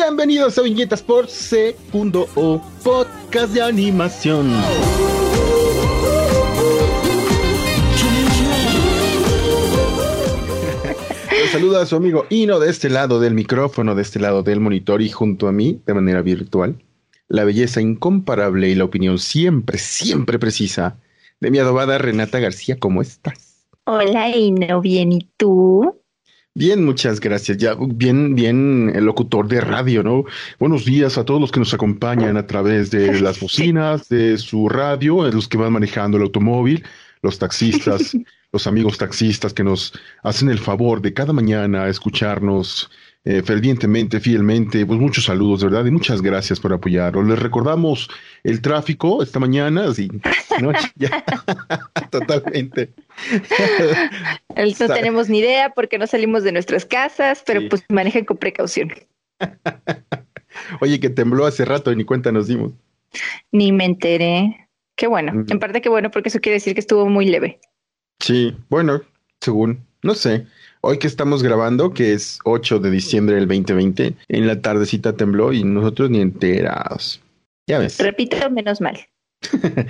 Bienvenidos a Viñetas por Segundo o Podcast de Animación. saluda a su amigo Ino de este lado del micrófono, de este lado del monitor y junto a mí, de manera virtual, la belleza incomparable y la opinión siempre, siempre precisa de mi adobada Renata García. ¿Cómo estás? Hola Ino, bien, ¿y tú? Bien, muchas gracias. Ya bien, bien, el locutor de radio, ¿no? Buenos días a todos los que nos acompañan a través de las bocinas, de su radio, los que van manejando el automóvil, los taxistas, los amigos taxistas que nos hacen el favor de cada mañana escucharnos eh, fervientemente, fielmente. Pues muchos saludos, ¿verdad? Y muchas gracias por apoyarnos. Les recordamos el tráfico esta mañana, sí, totalmente. no tenemos ni idea porque no salimos de nuestras casas, pero pues manejen con precaución. Oye, que tembló hace rato y ni cuenta nos dimos. Ni me enteré. Qué bueno. En parte qué bueno porque eso quiere decir que estuvo muy leve. Sí, bueno, según, no sé. Hoy que estamos grabando, que es 8 de diciembre del 2020, en la tardecita tembló y nosotros ni enterados. Ya ves. Repito, menos mal.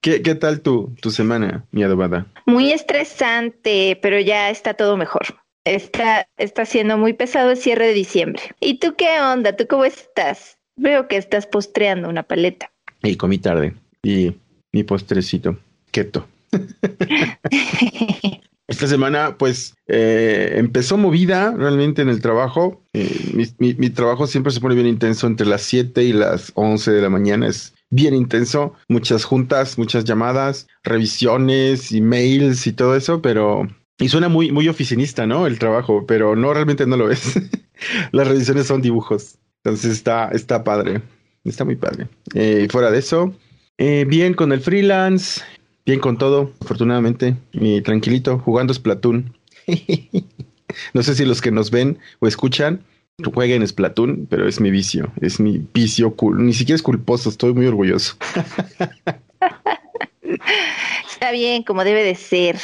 ¿Qué, ¿Qué, tal tu, tu semana, mi adobada? Muy estresante, pero ya está todo mejor. Está, está siendo muy pesado el cierre de diciembre. ¿Y tú qué onda? ¿Tú cómo estás? Veo que estás postreando una paleta. Y comí tarde. Y mi postrecito. Keto. Esta semana, pues, eh, empezó movida realmente en el trabajo. Eh, mi, trabajo siempre se pone bien intenso entre las 7 y las 11 de la mañana. Es bien intenso. Muchas juntas, muchas llamadas, revisiones, emails y todo eso, pero... Y suena muy, muy oficinista, ¿no? El trabajo, pero no, realmente no lo es. las revisiones son dibujos. Entonces está, está padre. Está muy padre. Eh, fuera de eso, bien con el freelance, Bien con todo, afortunadamente, y tranquilito, jugando Splatoon. no sé si los que nos ven o escuchan jueguen Splatoon, pero es mi vicio, es mi vicio, ni siquiera es culposo, estoy muy orgulloso. Está bien, como debe de ser.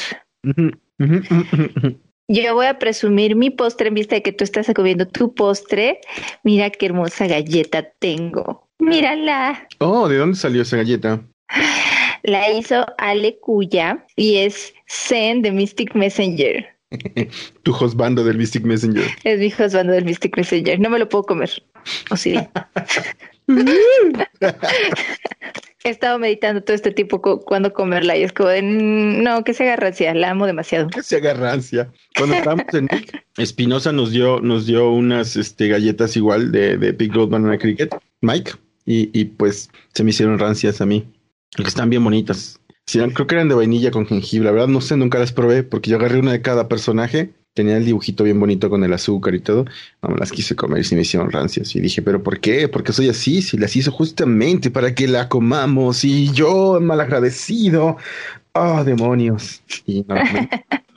Yo voy a presumir mi postre en vista de que tú estás comiendo tu postre. Mira qué hermosa galleta tengo. Mírala. Oh, ¿de dónde salió esa galleta? La hizo Ale Cuya y es Zen de Mystic Messenger. tu husbando del Mystic Messenger. Es mi husbando del Mystic Messenger. No me lo puedo comer. ¿O sí? He estado meditando todo este tiempo cuando comerla y es como de mm, no, que se agarrancia, la amo demasiado. Que se agarrancia. Cuando estábamos en Espinosa nos dio, nos dio unas este, galletas igual de, de Big Gold Banana Cricket, Mike, y, y pues se me hicieron rancias a mí que están bien bonitas. Creo que eran de vainilla con jengibre. La verdad, no sé, nunca las probé porque yo agarré una de cada personaje. Tenía el dibujito bien bonito con el azúcar y todo. No me las quise comer y se me hicieron rancias. Y dije, ¿pero por qué? Porque soy así. Si las hizo justamente para que la comamos. Y yo, malagradecido. Oh, demonios. Y no,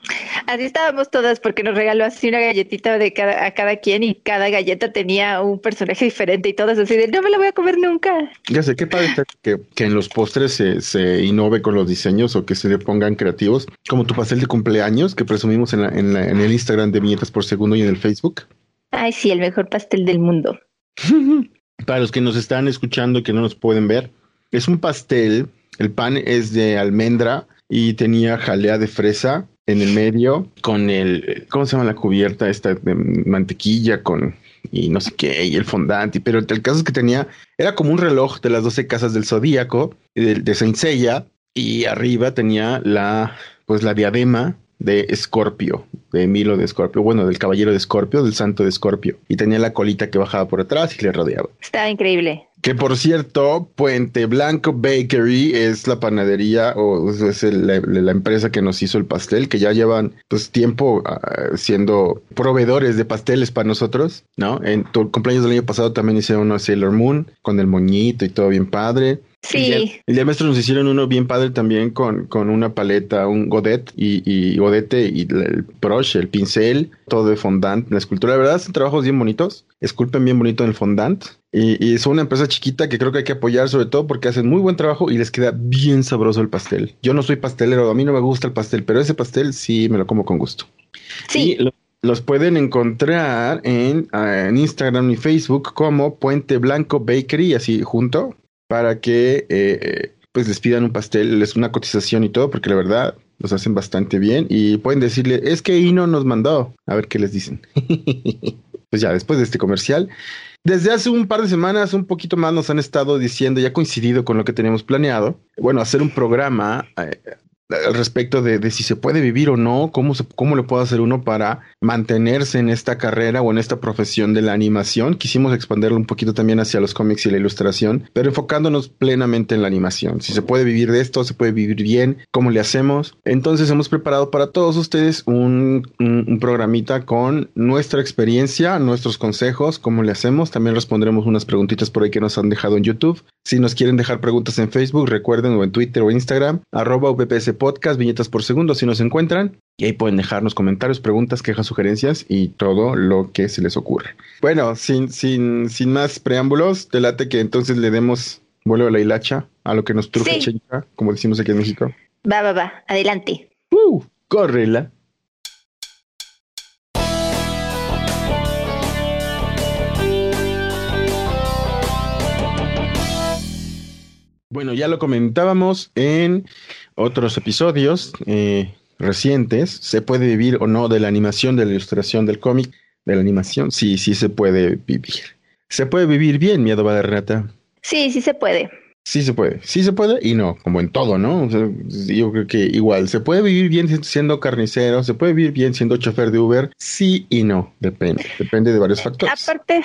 Así estábamos todas porque nos regaló así una galletita de cada, a cada quien y cada galleta tenía un personaje diferente y todas así de no me la voy a comer nunca. Ya sé, qué padre que, que en los postres se, se innove con los diseños o que se le pongan creativos, como tu pastel de cumpleaños que presumimos en, la, en, la, en el Instagram de Viñetas por Segundo y en el Facebook. Ay, sí, el mejor pastel del mundo. Para los que nos están escuchando y que no nos pueden ver, es un pastel, el pan es de almendra y tenía jalea de fresa en el medio con el, ¿cómo se llama la cubierta esta de mantequilla con y no sé qué, y el fondant, pero el caso es que tenía, era como un reloj de las doce casas del zodíaco, de, de Saint y arriba tenía la, pues la diadema de Escorpio, de Milo de Escorpio, bueno, del caballero de Escorpio, del santo de Escorpio, y tenía la colita que bajaba por atrás y le rodeaba. Estaba increíble. Que por cierto, Puente Blanco Bakery es la panadería o es la, empresa que nos hizo el pastel, que ya llevan pues tiempo uh, siendo proveedores de pasteles para nosotros, ¿no? En tu cumpleaños del año pasado también hicieron uno Sailor Moon con el moñito y todo bien padre. Sí. El día maestro nos hicieron uno bien padre también con, con una paleta, un godet y, y godete y el brush, el pincel, todo de fondant, la escultura. La verdad son trabajos bien bonitos, esculpen bien bonito en el fondant. Y, y es una empresa chiquita que creo que hay que apoyar sobre todo porque hacen muy buen trabajo y les queda bien sabroso el pastel. Yo no soy pastelero, a mí no me gusta el pastel, pero ese pastel sí me lo como con gusto. Sí. Y los pueden encontrar en, en, Instagram y Facebook como Puente Blanco Bakery, así junto, para que eh, pues les pidan un pastel, les una cotización y todo, porque la verdad los hacen bastante bien y pueden decirle, es que Ino nos mandó, a ver qué les dicen. pues ya, después de este comercial, desde hace un par de semanas, un poquito más, nos han estado diciendo, ya coincidido con lo que teníamos planeado, bueno, hacer un programa eh, al respecto de, si se puede vivir o no, cómo, cómo le puede hacer uno para mantenerse en esta carrera o en esta profesión de la animación. Quisimos expanderlo un poquito también hacia los cómics y la ilustración, pero enfocándonos plenamente en la animación. Si se puede vivir de esto, se puede vivir bien, cómo le hacemos. Entonces hemos preparado para todos ustedes un, un programita con nuestra experiencia, nuestros consejos, cómo le hacemos. También responderemos unas preguntitas por ahí que nos han dejado en YouTube. Si nos quieren dejar preguntas en Facebook, recuerden, o en Twitter o Instagram, arroba VPS Podcast, viñetas por segundo, si nos encuentran. Y ahí pueden dejarnos comentarios, preguntas, quejas, sugerencias y todo lo que se les ocurra. Bueno, sin, sin, sin más preámbulos, te late que entonces le demos vuelo a la hilacha a lo que nos truje como decimos aquí en México. Va, va, va, adelante. Uh, córrela. Bueno, ya lo comentábamos en otros episodios eh, recientes. ¿Se puede vivir o no de la animación, de la ilustración del cómic? De la animación, sí, sí se puede vivir. ¿Se puede vivir bien, miedo va de rata? Sí, sí se puede. Sí se puede, sí se puede y no, como en todo, ¿no? yo creo que igual, se puede vivir bien siendo carnicero, se puede vivir bien siendo chofer de Uber, sí y no, depende, depende de varios factores. Aparte,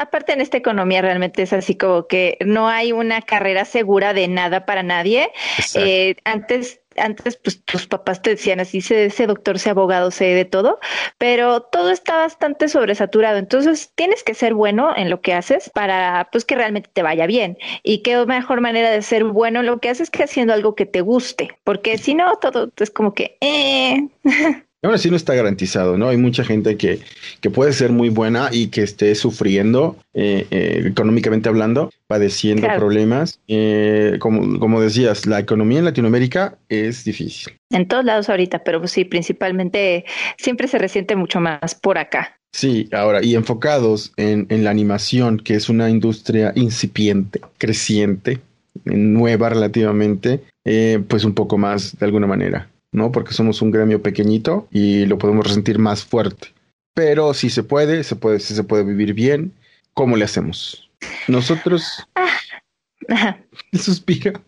Aparte en esta economía realmente es así como que no hay una carrera segura de nada para nadie. Eh, antes antes pues tus papás te decían así, sé ese doctor, sé abogado, sé de todo, pero todo está bastante sobresaturado. Entonces tienes que ser bueno en lo que haces para pues que realmente te vaya bien. Y qué mejor manera de ser bueno en lo que haces que haciendo algo que te guste, porque si no, todo es como que... Eh. Ahora sí no está garantizado, ¿no? Hay mucha gente que, que puede ser muy buena y que esté sufriendo eh, eh, económicamente hablando, padeciendo problemas. Eh, como, como decías, la economía en Latinoamérica es difícil. En todos lados ahorita, pero sí, principalmente siempre se resiente mucho más por acá. Sí, ahora, y enfocados en, en la animación, que es una industria incipiente, creciente, nueva relativamente, pues un poco más de alguna manera. ¿No? Porque somos un gremio pequeñito y lo podemos resentir más fuerte. Pero si se puede, se puede, si se puede vivir bien, ¿cómo le hacemos? Nosotros. Ah, suspiro.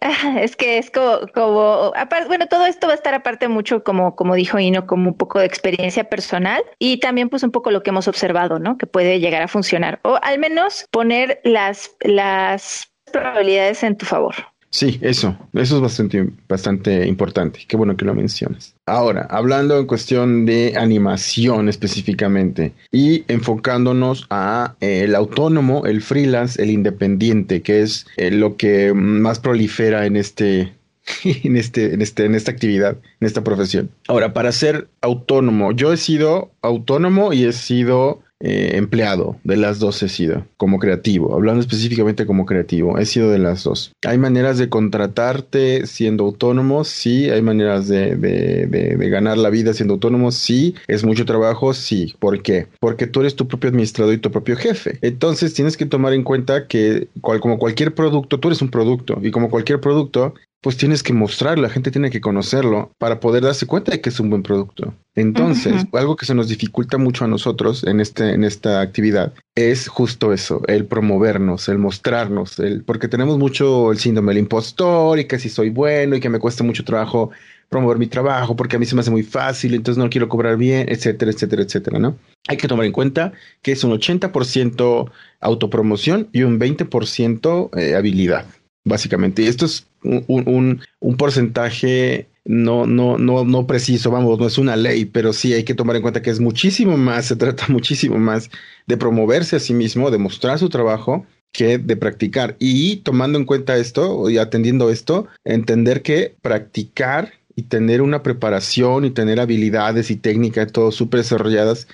Es que es como, como bueno, todo esto va a estar aparte mucho como, como dijo Ino, como un poco de experiencia personal y también pues un poco lo que hemos observado, ¿no? Que puede llegar a funcionar o al menos poner las, las probabilidades en tu favor. Sí, eso, eso es bastante, bastante importante. Qué bueno que lo mencionas. Ahora, hablando en cuestión de animación específicamente y enfocándonos a eh, el autónomo, el freelance, el independiente, que es eh, lo que más prolifera en este, en este, en este, en esta actividad, en esta profesión. Ahora, para ser autónomo, yo he sido autónomo y he sido eh, empleado, de las dos he sido, como creativo, hablando específicamente como creativo, he sido de las dos. Hay maneras de contratarte siendo autónomo, sí, hay maneras de, de, de, ganar la vida siendo autónomo, sí, es mucho trabajo, sí. ¿Por qué? Porque tú eres tu propio administrador y tu propio jefe. Entonces tienes que tomar en cuenta que como cualquier producto, tú eres un producto y como cualquier producto, pues tienes que mostrarlo, la gente tiene que conocerlo para poder darse cuenta de que es un buen producto. Entonces, algo que se nos dificulta mucho a nosotros en este en esta actividad es justo eso, el promovernos, el mostrarnos, el porque tenemos mucho el síndrome del impostor y que si soy bueno y que me cuesta mucho trabajo promover mi trabajo porque a mí se me hace muy fácil, entonces no quiero cobrar bien, etcétera, etcétera, etcétera, ¿no? Hay que tomar en cuenta que es un 80% autopromoción y un 20% eh, habilidad básicamente. Y esto es un, un, porcentaje no, no, no, no preciso, vamos, no es una ley, pero sí hay que tomar en cuenta que es muchísimo más, se trata muchísimo más de promoverse a sí mismo, de mostrar su trabajo que de practicar. Y tomando en cuenta esto y atendiendo esto, entender que practicar y tener una preparación y tener habilidades y técnicas todo súper desarrolladas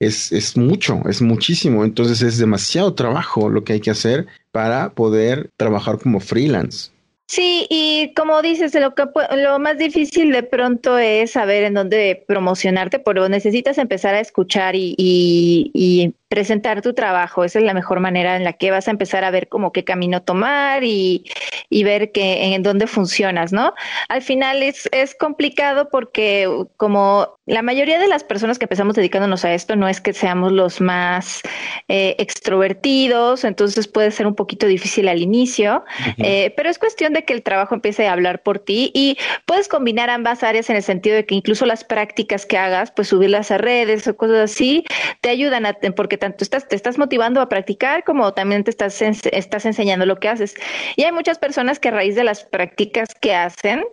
es, es mucho, es muchísimo. Entonces es demasiado trabajo lo que hay que hacer para poder trabajar como freelance. Sí, y como dices, lo, que, lo más difícil de pronto es saber en dónde promocionarte, pero necesitas empezar a escuchar y, y, presentar tu trabajo. Esa es la mejor manera en la que vas a empezar a ver como qué camino tomar y, y ver que, en dónde funcionas, ¿no? Al final es, es complicado porque como la mayoría de las personas que empezamos dedicándonos a esto no es que seamos los más eh, extrovertidos, entonces puede ser un poquito difícil al inicio, eh, pero es cuestión de que el trabajo empiece a hablar por ti y puedes combinar ambas áreas en el sentido de que incluso las prácticas que hagas, pues subirlas a redes o cosas así, te ayudan a, porque tanto estás, te estás motivando a practicar como también te estás, estás enseñando lo que haces. Y hay muchas personas que a raíz de las prácticas que hacen,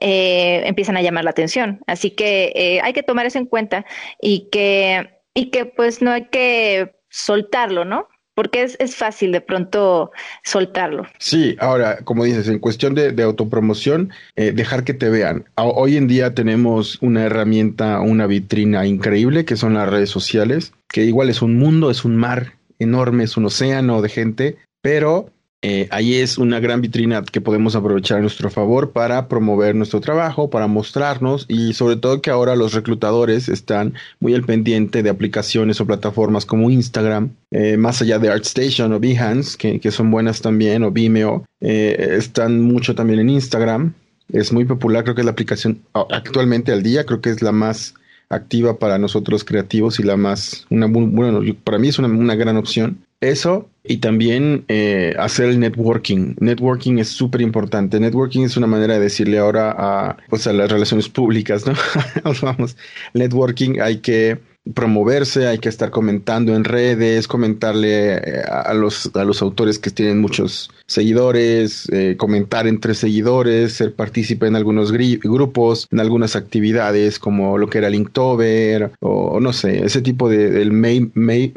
eh, empiezan a llamar la atención. Así que hay que tomar eso en cuenta y que, y que pues no hay que soltarlo, ¿no? Porque es, es fácil de pronto soltarlo. Sí, ahora, como dices, en cuestión de, autopromoción, eh, dejar que te vean. Hoy en día tenemos una herramienta, una vitrina increíble que son las redes sociales, que igual es un mundo, es un mar enorme, es un océano de gente, pero eh, ahí es una gran vitrina que podemos aprovechar a nuestro favor para promover nuestro trabajo, para mostrarnos y sobre todo que ahora los reclutadores están muy al pendiente de aplicaciones o plataformas como Instagram, eh, más allá de ArtStation o Behance, que, son buenas también, o Vimeo, eh, están mucho también en Instagram. Es muy popular, creo que es la aplicación actualmente al día, creo que es la más activa para nosotros creativos y la más, una, bueno, para mí es una gran opción. Eso y también eh, hacer el networking. Networking es súper importante. Networking es una manera de decirle ahora a, pues a las relaciones públicas, ¿no? Vamos, networking hay que promoverse, hay que estar comentando en redes, comentarle eh, a los, a los autores que tienen muchos seguidores, eh, comentar entre seguidores, ser partícipe en algunos grupos, en algunas actividades como lo que era Linktober o, no sé, ese tipo de el May, Mermaid,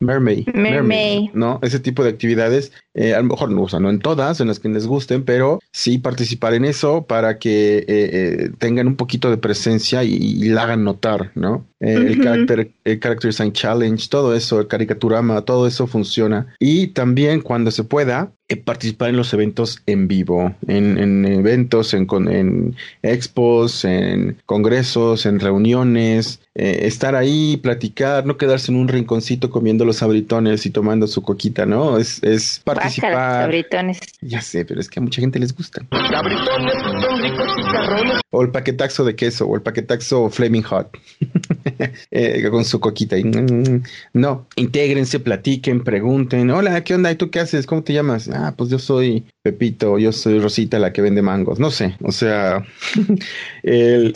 Mermaid, Mermaid, ¿no? Ese tipo de actividades, eh, a lo mejor no, o sea, no en todas, en las que les gusten, pero sí participar en eso para que tengan un poquito de presencia y, la hagan notar, ¿no? el character, el character design challenge, todo eso, el caricaturama, todo eso funciona. Y también cuando se pueda, eh, participar en los eventos en vivo, en, eventos, en, en, expos, en congresos, en reuniones, eh, estar ahí, platicar, no quedarse en un rinconcito comiendo los abritones y tomando su coquita, ¿no? Es, es participar. abritones. Ya sé, pero es que a mucha gente les gusta. Abritones son ricos O el paquetaxo de queso, o el paquetaxo Flaming Hot, eh, con su coquita. Y, mm, no, intégrense, platiquen, pregunten, hola, ¿qué onda? ¿Y tú qué haces? ¿Cómo te llamas? ah, pues yo soy Pepito, yo soy Rosita la que vende mangos, no sé, o sea, el,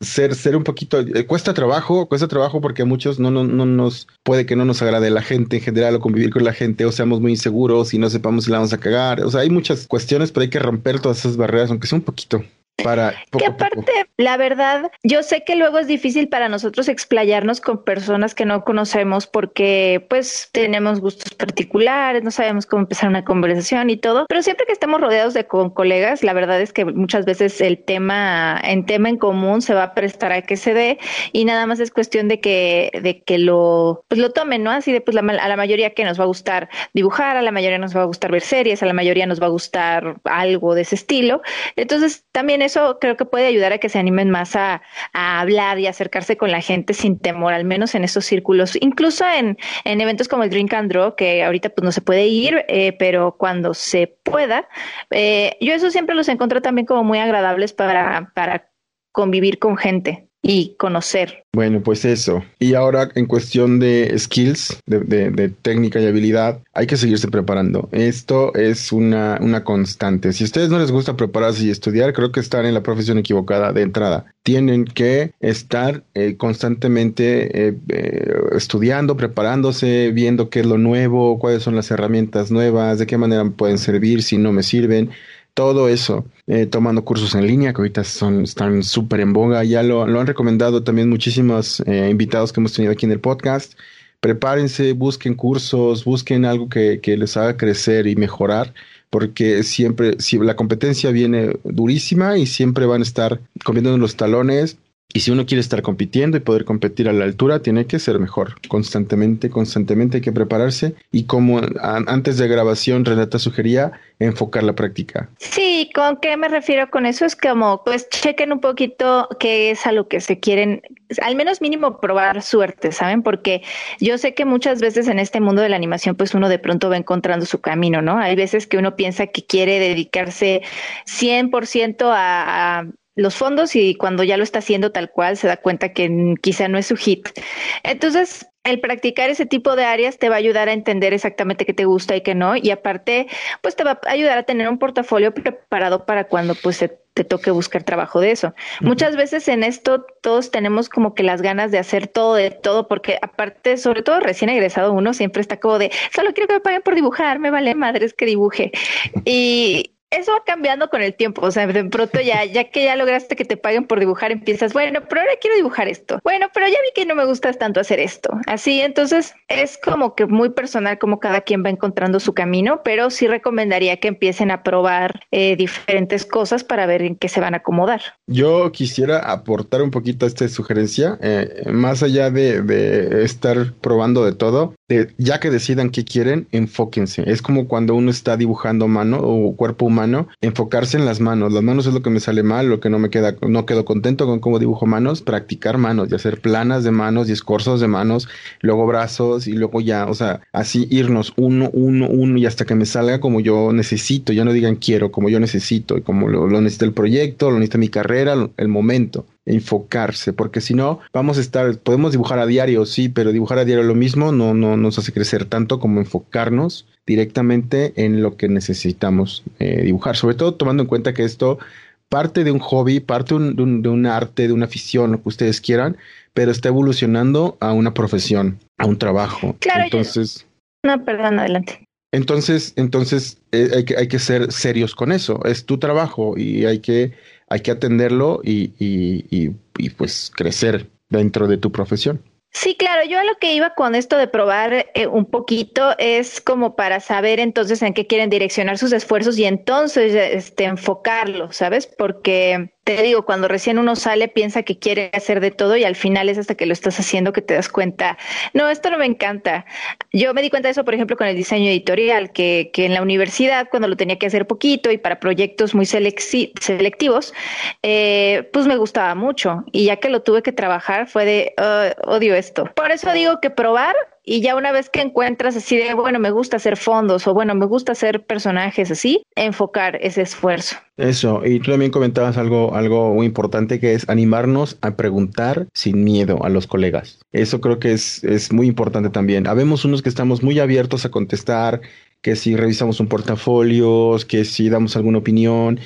ser, ser un poquito, eh, cuesta trabajo, cuesta trabajo porque a muchos no, no, no nos, puede que no nos agrade la gente en general o convivir con la gente o seamos muy inseguros y no sepamos si la vamos a cagar, o sea, hay muchas cuestiones, pero hay que romper todas esas barreras, aunque sea un poquito para que aparte, la verdad, yo sé que luego es difícil para nosotros explayarnos con personas que no conocemos porque pues tenemos gustos particulares, no sabemos cómo empezar una conversación y todo, pero siempre que estemos rodeados de con colegas, la verdad es que muchas veces el tema en tema en común se va a prestar a que se dé y nada más es cuestión de que de que lo pues lo tomen, ¿no? Así de pues la, a la mayoría que nos va a gustar dibujar, a la mayoría nos va a gustar ver series, a la mayoría nos va a gustar algo de ese estilo. Entonces, también eso creo que puede ayudar a que se animen más a, hablar y acercarse con la gente sin temor, al menos en esos círculos, incluso en, en eventos como el Drink and Draw, que ahorita pues no se puede ir, eh, pero cuando se pueda, eh, yo eso siempre los encontré también como muy agradables para, para convivir con gente y conocer. Bueno, pues eso. Y ahora en cuestión de skills, de, técnica y habilidad, hay que seguirse preparando. Esto es una, una constante. Si a ustedes no les gusta prepararse y estudiar, creo que están en la profesión equivocada de entrada. Tienen que estar eh, constantemente eh, eh, estudiando, preparándose, viendo qué es lo nuevo, cuáles son las herramientas nuevas, de qué manera pueden servir, si no me sirven todo eso, eh, tomando cursos en línea que ahorita son, están súper en boga, ya lo, lo, han recomendado también muchísimos eh, invitados que hemos tenido aquí en el podcast. Prepárense, busquen cursos, busquen algo que, que les haga crecer y mejorar, porque siempre, si la competencia viene durísima y siempre van a estar comiendo los talones, Y si uno quiere estar compitiendo y poder competir a la altura, tiene que ser mejor. Constantemente, constantemente hay que prepararse. Y como antes de grabación Renata sugería, enfocar la práctica. Sí, ¿con qué me refiero con eso? Es como, pues chequen un poquito qué es a lo que se quieren, al menos mínimo probar suerte, ¿saben? Porque yo sé que muchas veces en este mundo de la animación, pues uno de pronto va encontrando su camino, ¿no? Hay veces que uno piensa que quiere dedicarse 100% a, a los fondos y cuando ya lo está haciendo tal cual se da cuenta que quizá no es su hit. Entonces, el practicar ese tipo de áreas te va a ayudar a entender exactamente qué te gusta y qué no y aparte, pues te va a ayudar a tener un portafolio preparado para cuando pues te toque buscar trabajo de eso. Muchas veces en esto todos tenemos como que las ganas de hacer todo de todo porque aparte, sobre todo recién egresado uno siempre está como de, solo quiero que me paguen por dibujar, me vale madres que dibuje. Y eso va cambiando con el tiempo, o sea, de pronto ya, ya que ya lograste que te paguen por dibujar, empiezas, bueno, pero ahora quiero dibujar esto. Bueno, pero ya vi que no me gusta tanto hacer esto. Así, entonces es como que muy personal como cada quien va encontrando su camino, pero sí recomendaría que empiecen a probar eh, diferentes cosas para ver en qué se van a acomodar. Yo quisiera aportar un poquito a esta sugerencia, eh, más allá de, de, estar probando de todo, ya que decidan qué quieren, enfóquense. Es como cuando uno está dibujando mano o cuerpo humano mano, enfocarse en las manos. Las manos es lo que me sale mal, lo que no me queda, no quedo contento con cómo dibujo manos, practicar manos y hacer planas de manos y escorzos de manos, luego brazos y luego ya, o sea, así irnos uno, uno, uno y hasta que me salga como yo necesito, ya no digan quiero, como yo necesito y como lo, lo necesita el proyecto, lo necesita mi carrera, el momento enfocarse, porque si no, vamos a estar, podemos dibujar a diario, sí, pero dibujar a diario lo mismo no, no nos hace crecer tanto como enfocarnos directamente en lo que necesitamos eh, dibujar, sobre todo tomando en cuenta que esto parte de un hobby, parte de, un, arte, de una afición, lo que ustedes quieran, pero está evolucionando a una profesión, a un trabajo. Claro, entonces... No, perdón, adelante. Entonces, entonces eh, hay, que, hay que ser serios con eso. Es tu trabajo y hay que hay que atenderlo y, y, y, pues crecer dentro de tu profesión. Sí, claro, yo a lo que iba con esto de probar eh, un poquito es como para saber entonces en qué quieren direccionar sus esfuerzos y entonces este, enfocarlo, ¿sabes? Porque te digo, cuando recién uno sale piensa que quiere hacer de todo y al final es hasta que lo estás haciendo que te das cuenta, no, esto no me encanta. Yo me di cuenta de eso, por ejemplo, con el diseño editorial, que, que en la universidad, cuando lo tenía que hacer poquito y para proyectos muy selectivos, eh, pues me gustaba mucho. Y ya que lo tuve que trabajar fue de, odio esto. Por eso digo que probar y ya una vez que encuentras así de, bueno, me gusta hacer fondos o bueno, me gusta hacer personajes así, enfocar ese esfuerzo. Eso, y tú también comentabas algo, algo muy importante que es animarnos a preguntar sin miedo a los colegas. Eso creo que es, es muy importante también. Habemos unos que estamos muy abiertos a contestar, que si revisamos un portafolio, que si damos alguna opinión,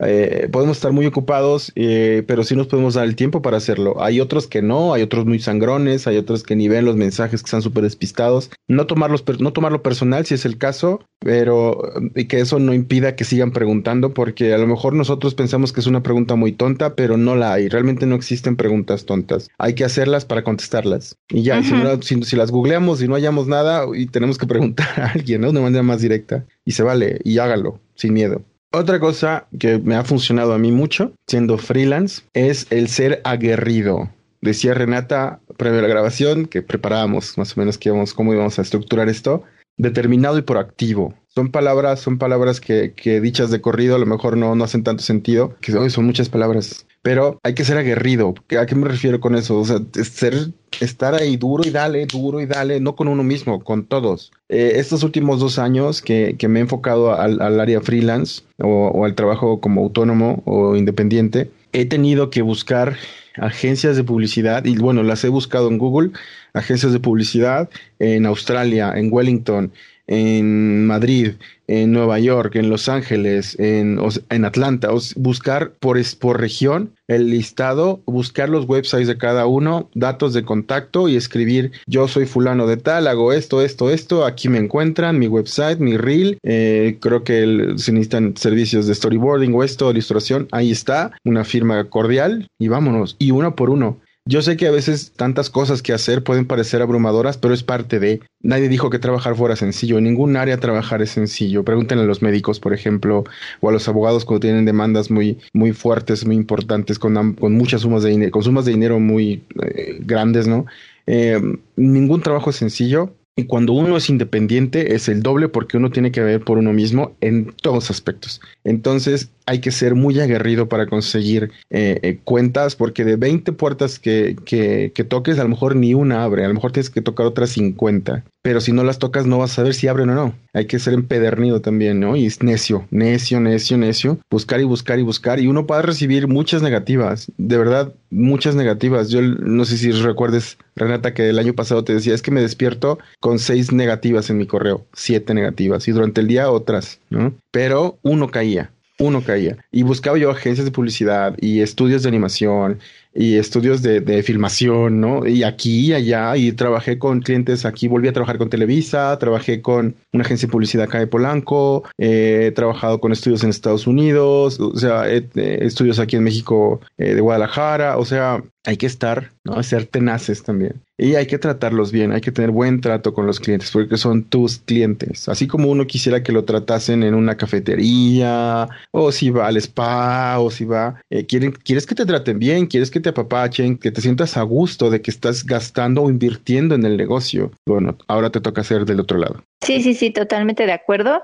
eh, podemos estar muy ocupados, eh, pero sí nos podemos dar el tiempo para hacerlo. Hay otros que no, hay otros muy sangrones, hay otros que ni ven los mensajes que están súper despistados. No, tomarlos, no tomarlo personal si es el caso, pero y que eso no impida que sigan preguntando, porque a lo mejor nosotros pensamos que es una pregunta muy tonta, pero no la hay. Realmente no existen preguntas tontas. Hay que hacerlas para contestarlas. Y ya, si, si, las googleamos y no hallamos nada, y tenemos que preguntar a alguien, ¿no? De manera más directa. Y se vale, y hágalo, sin miedo. Otra cosa que me ha funcionado a mí mucho, siendo freelance, es el ser aguerrido. Decía Renata, previo a la grabación, que preparábamos más o menos que íbamos, cómo íbamos a estructurar esto, determinado y proactivo. Son palabras, son palabras que, dichas de corrido a lo mejor no, no hacen tanto sentido, que son muchas palabras pero hay que ser aguerrido. ¿A qué me refiero con eso? O sea, ser, estar ahí duro y dale, duro y dale, no con uno mismo, con todos. Eh, estos últimos dos años que, que me he enfocado al, al área freelance o, o al trabajo como autónomo o independiente, he tenido que buscar agencias de publicidad y bueno, las he buscado en Google, agencias de publicidad en Australia, en Wellington, en Madrid, en Nueva York, en Los Ángeles, en, en Atlanta, buscar por, por región el listado, buscar los websites de cada uno, datos de contacto y escribir yo soy fulano de tal, hago esto, esto, esto, aquí me encuentran, mi website, mi reel, eh, creo que se necesitan servicios de storyboarding o esto, ilustración, ahí está, una firma cordial y vámonos, y uno por uno Yo sé que a veces tantas cosas que hacer pueden parecer abrumadoras, pero es parte de. Nadie dijo que trabajar fuera sencillo. En ningún área trabajar es sencillo. Pregúntenle a los médicos, por ejemplo, o a los abogados cuando tienen demandas muy, muy fuertes, muy importantes, con, con muchas sumas de dinero, con sumas de dinero muy eh, grandes, ¿no? Eh, ningún trabajo es sencillo. Y cuando uno es independiente es el doble porque uno tiene que ver por uno mismo en todos aspectos. Entonces hay que ser muy aguerrido para conseguir eh, eh, cuentas porque de 20 puertas que, que, que, toques a lo mejor ni una abre, a lo mejor tienes que tocar otras 50. Pero si no las tocas no vas a saber si abren o no. Hay que ser empedernido también, ¿no? Y es necio, necio, necio, necio. Buscar y buscar y buscar. Y uno puede recibir muchas negativas. De verdad, muchas negativas. Yo no sé si recuerdes, Renata, que el año pasado te decía, es que me despierto con seis negativas en mi correo, siete negativas, y durante el día otras, ¿no? Pero uno caía, uno caía. Y buscaba yo agencias de publicidad y estudios de animación y estudios de, de, filmación, ¿no? Y aquí y allá, y trabajé con clientes aquí, volví a trabajar con Televisa, trabajé con una agencia de publicidad acá de Polanco, eh, he trabajado con estudios en Estados Unidos, o sea, eh, estudios aquí en México eh, de Guadalajara, o sea, hay que estar, ¿no? Ser tenaces también. Y hay que tratarlos bien, hay que tener buen trato con los clientes, porque son tus clientes. Así como uno quisiera que lo tratasen en una cafetería, o si va al spa, o si va, eh, quieren, quieres que te traten bien, quieres que te apapachen, que te sientas a gusto de que estás gastando o invirtiendo en el negocio. Bueno, ahora te toca hacer del otro lado. Sí, sí, sí, totalmente de acuerdo.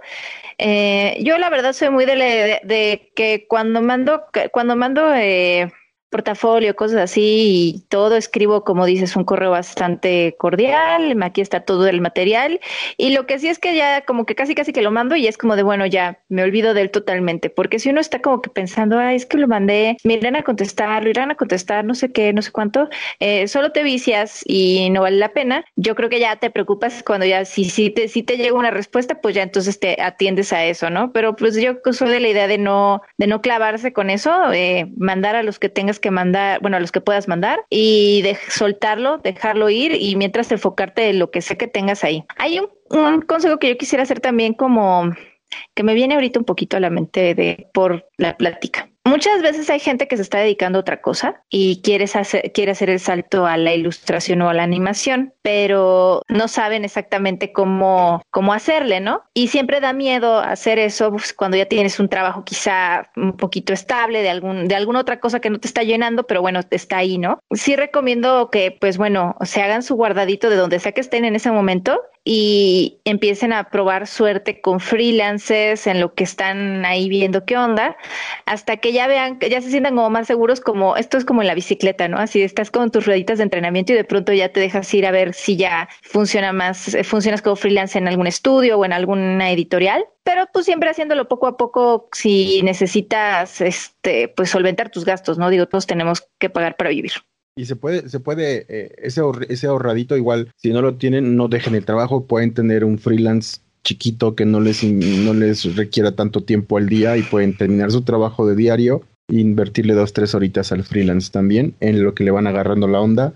Eh, yo la verdad soy muy de, de, que cuando mando, cuando mando eh, portafolio, cosas así y todo. Escribo, como dices, un correo bastante cordial. Aquí está todo el material. Y lo que sí es que ya como que casi casi que lo mando y es como de, bueno, ya me olvido de él totalmente. Porque si uno está como que pensando, ay, es que lo mandé, me irán a contestar, lo irán a contestar, no sé qué, no sé cuánto, eh, solo te vicias y no vale la pena. Yo creo que ya te preocupas cuando ya si, si, te, si te llega una respuesta, pues ya entonces te atiendes a eso, ¿no? Pero pues yo soy de la idea de no, de no clavarse con eso, eh, mandar a los que tengas que mandar, bueno, a los que puedas mandar y de soltarlo, dejarlo ir y mientras enfocarte en lo que sé que tengas ahí. Hay un, un consejo que yo quisiera hacer también como que me viene ahorita un poquito a la mente de por la plática. Muchas veces hay gente que se está dedicando a otra cosa y hacer, quiere hacer el salto a la ilustración o a la animación, pero no saben exactamente cómo, cómo hacerle, ¿no? Y siempre da miedo hacer eso pues, cuando ya tienes un trabajo quizá un poquito estable de algún, de alguna otra cosa que no te está llenando, pero bueno, está ahí, ¿no? Sí recomiendo que, pues bueno, se hagan su guardadito de donde sea que estén en ese momento y empiecen a probar suerte con freelancers en lo que están ahí viendo qué onda, hasta que ya vean, ya se sientan como más seguros, como esto es como en la bicicleta, ¿no? Así estás con tus rueditas de entrenamiento y de pronto ya te dejas ir a ver si ya funciona más, eh, funcionas como freelance en algún estudio o en alguna editorial. Pero pues siempre haciéndolo poco a poco si necesitas este pues solventar tus gastos, ¿no? Digo, todos tenemos que pagar para vivir. Y se puede, se puede, eh, ese, ese ahorradito igual, si no lo tienen, no dejen el trabajo, pueden tener un freelance chiquito que no les, no les requiera tanto tiempo al día y pueden terminar su trabajo de diario invertirle dos, tres horitas al freelance también, en lo que le van agarrando la onda,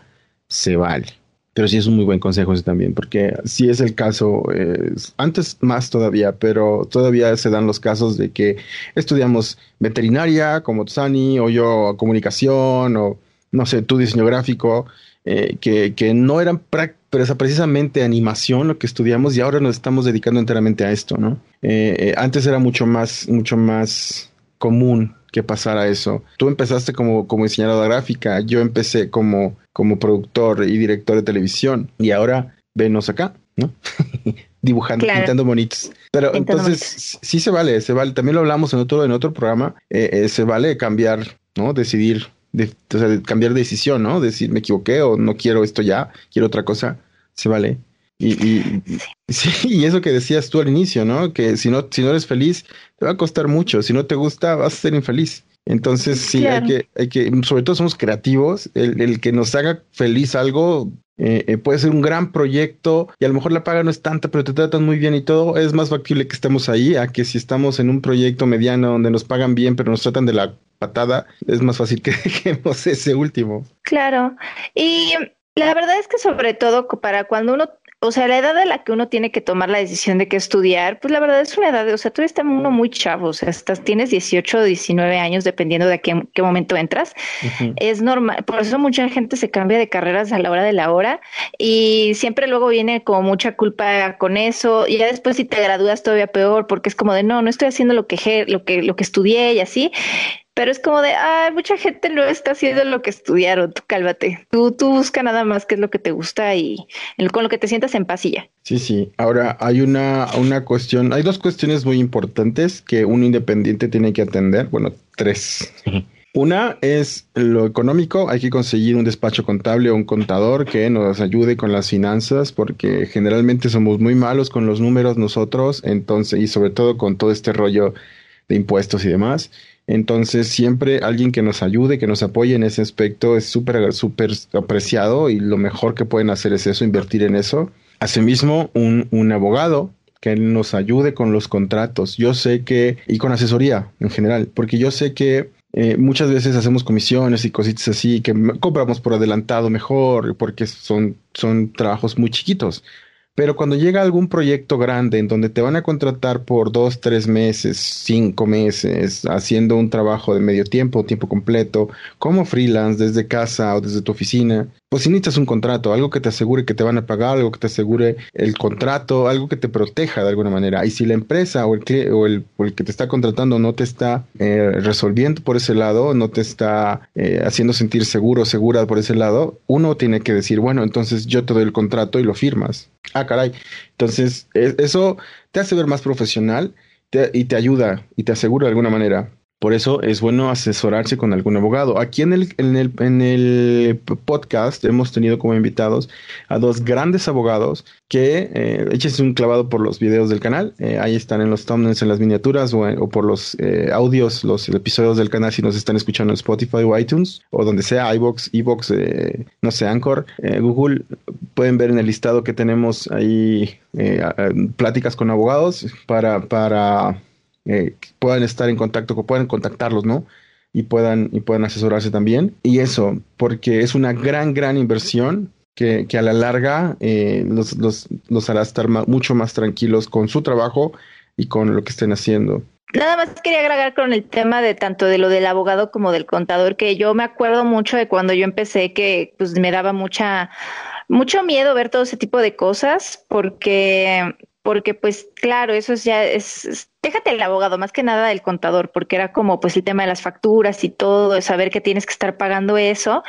se vale. Pero sí es un muy buen consejo ese también, porque si es el caso, eh, antes más todavía, pero todavía se dan los casos de que estudiamos veterinaria como Tsani o yo comunicación o no sé, tu diseño gráfico, eh, que, que, no eran pero precisamente animación lo que estudiamos y ahora nos estamos dedicando enteramente a esto, ¿no? Eh, eh, antes era mucho más, mucho más común que pasara eso. Tú empezaste como, como diseñadora gráfica, yo empecé como, como productor y director de televisión y ahora venos acá, ¿no? Dibujando, pintando bonitos. Pero entonces sí se vale, se vale. También lo hablamos en otro, en otro programa. se vale cambiar, ¿no? Decidir de, o sea, de cambiar de decisión, ¿no? Decir, me equivoqué o no quiero esto ya, quiero otra cosa, se vale. Y, y, sí, y eso que decías tú al inicio, ¿no? Que si no, si no eres feliz, te va a costar mucho. Si no te gusta, vas a ser infeliz. Entonces, sí, hay que, hay que, sobre todo somos creativos. El, el que nos haga feliz algo eh, eh, puede ser un gran proyecto y a lo mejor la paga no es tanta, pero te tratan muy bien y todo. Es más factible que estemos ahí a que si estamos en un proyecto mediano donde nos pagan bien, pero nos tratan de la patada, es más fácil que dejemos ese último. Claro. Y la verdad es que sobre todo para cuando uno o sea, la edad a la que uno tiene que tomar la decisión de qué estudiar, pues la verdad es una edad, de, o sea, tú estás uno muy chavo, o sea, estás, tienes 18 o 19 años dependiendo de qué, qué momento entras. Es normal, por eso mucha gente se cambia de carreras a la hora de la hora y siempre luego viene como mucha culpa con eso y ya después si te gradúas todavía peor porque es como de no, no estoy haciendo lo que, lo que, lo que estudié y así pero es como de, ay, mucha gente no está haciendo lo que estudiaron, tú cálvate. Tú, tú busca nada más qué es lo que te gusta y con lo que te sientas en pasilla. Sí, sí. Ahora hay una, una cuestión, hay dos cuestiones muy importantes que un independiente tiene que atender. Bueno, tres. Una es lo económico, hay que conseguir un despacho contable o un contador que nos ayude con las finanzas, porque generalmente somos muy malos con los números nosotros, entonces, y sobre todo con todo este rollo de impuestos y demás. Entonces, siempre alguien que nos ayude, que nos apoye en ese aspecto es súper, súper apreciado y lo mejor que pueden hacer es eso, invertir en eso. Asimismo, un, un abogado que nos ayude con los contratos. Yo sé que, y con asesoría en general, porque yo sé que eh, muchas veces hacemos comisiones y cositas así que compramos por adelantado mejor porque son, son trabajos muy chiquitos. Pero cuando llega algún proyecto grande en donde te van a contratar por dos, tres meses, cinco meses, haciendo un trabajo de medio tiempo, tiempo completo, como freelance, desde casa o desde tu oficina, pues si necesitas un contrato, algo que te asegure que te van a pagar, algo que te asegure el contrato, algo que te proteja de alguna manera. Y si la empresa o el, o el, o el que te está contratando no te está eh, resolviendo por ese lado, no te está eh, haciendo sentir seguro segura por ese lado, uno tiene que decir, bueno, entonces yo te doy el contrato y lo firmas. Ah, caray. Entonces, e, eso te hace ver más profesional y te ayuda y te asegura de alguna manera. Por eso es bueno asesorarse con algún abogado. Aquí en el, en el, en el podcast hemos tenido como invitados a dos grandes abogados que eh, échense un clavado por los videos del canal. Eh, ahí están en los thumbnails, en las miniaturas o, por los eh, audios, los episodios del canal si nos están escuchando en Spotify o iTunes o donde sea, iBox, iBox, eh, no sé, Anchor, eh, Google. Pueden ver en el listado que tenemos ahí pláticas con abogados para, para eh, puedan estar en contacto, que puedan contactarlos, ¿no? Y puedan, y puedan asesorarse también. Y eso, porque es una gran, gran inversión que, que a la larga eh, los, los, los, hará estar mucho más tranquilos con su trabajo y con lo que estén haciendo. Nada más quería agregar con el tema de tanto de lo del abogado como del contador, que yo me acuerdo mucho de cuando yo empecé que pues me daba mucha mucho miedo ver todo ese tipo de cosas porque porque pues claro, eso ya es, déjate el abogado, más que nada el contador, porque era como pues el tema de las facturas y todo, saber que tienes que estar pagando eso,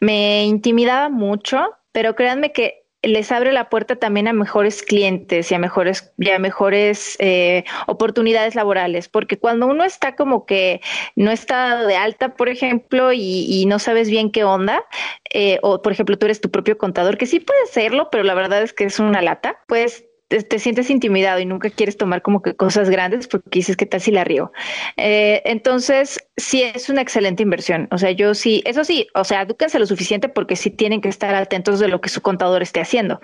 me intimidaba mucho, pero créanme que les abre la puerta también a mejores clientes y a mejores, y a mejores eh, oportunidades laborales, porque cuando uno está como que no está de alta, por ejemplo, y, y no sabes bien qué onda, eh, o por ejemplo tú eres tu propio contador, que sí puede serlo, pero la verdad es que es una lata, pues te, sientes intimidado y nunca quieres tomar como que cosas grandes porque dices qué tal si la río. Eh, entonces, sí es una excelente inversión. O sea, yo sí, eso sí, o sea, edúquense lo suficiente porque sí tienen que estar atentos de lo que su contador esté haciendo.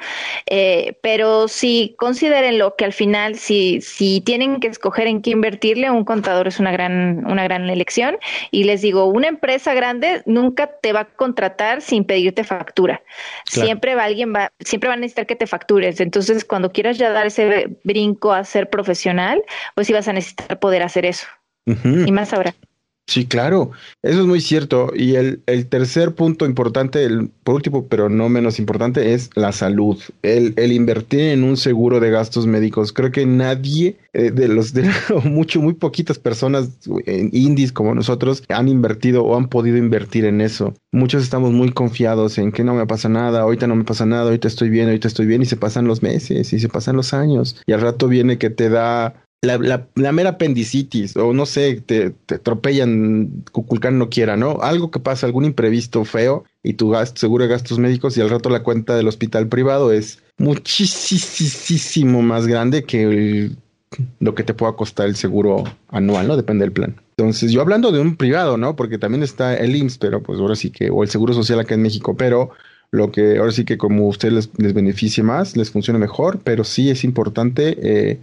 Eh, pero sí consideren lo que al final, si, si tienen que escoger en qué invertirle, un contador es una gran, una gran elección. Y les digo, una empresa grande nunca te va a contratar sin pedirte factura. Siempre va alguien va, siempre va a necesitar que te factures. Entonces, cuando quieras ya dar ese brinco a ser profesional, pues vas a necesitar poder hacer eso. Y más ahora. Sí, claro, eso es muy cierto. Y el, el tercer punto importante, el, por último, pero no menos importante, es la salud. El, el invertir en un seguro de gastos médicos. Creo que nadie eh, de los de mucho, muy poquitas personas en indies como nosotros han invertido o han podido invertir en eso. Muchos estamos muy confiados en que no me pasa nada, ahorita no me pasa nada, ahorita estoy bien, ahorita estoy bien, y se pasan los meses y se pasan los años. Y al rato viene que te da la, la, la, mera apendicitis, o no sé, te, atropellan, Cuculcán no quiera, ¿no? Algo que pasa, algún imprevisto feo, y tu gasto, seguro de gastos médicos, y al rato la cuenta del hospital privado es muchísimo más grande que lo que te pueda costar el seguro anual, ¿no? Depende del plan. Entonces, yo hablando de un privado, ¿no? Porque también está el IMSS, pero pues ahora sí que, o el Seguro Social acá en México, pero lo que ahora sí que como a ustedes les, les beneficie más, les funcione mejor, pero sí es importante. Eh,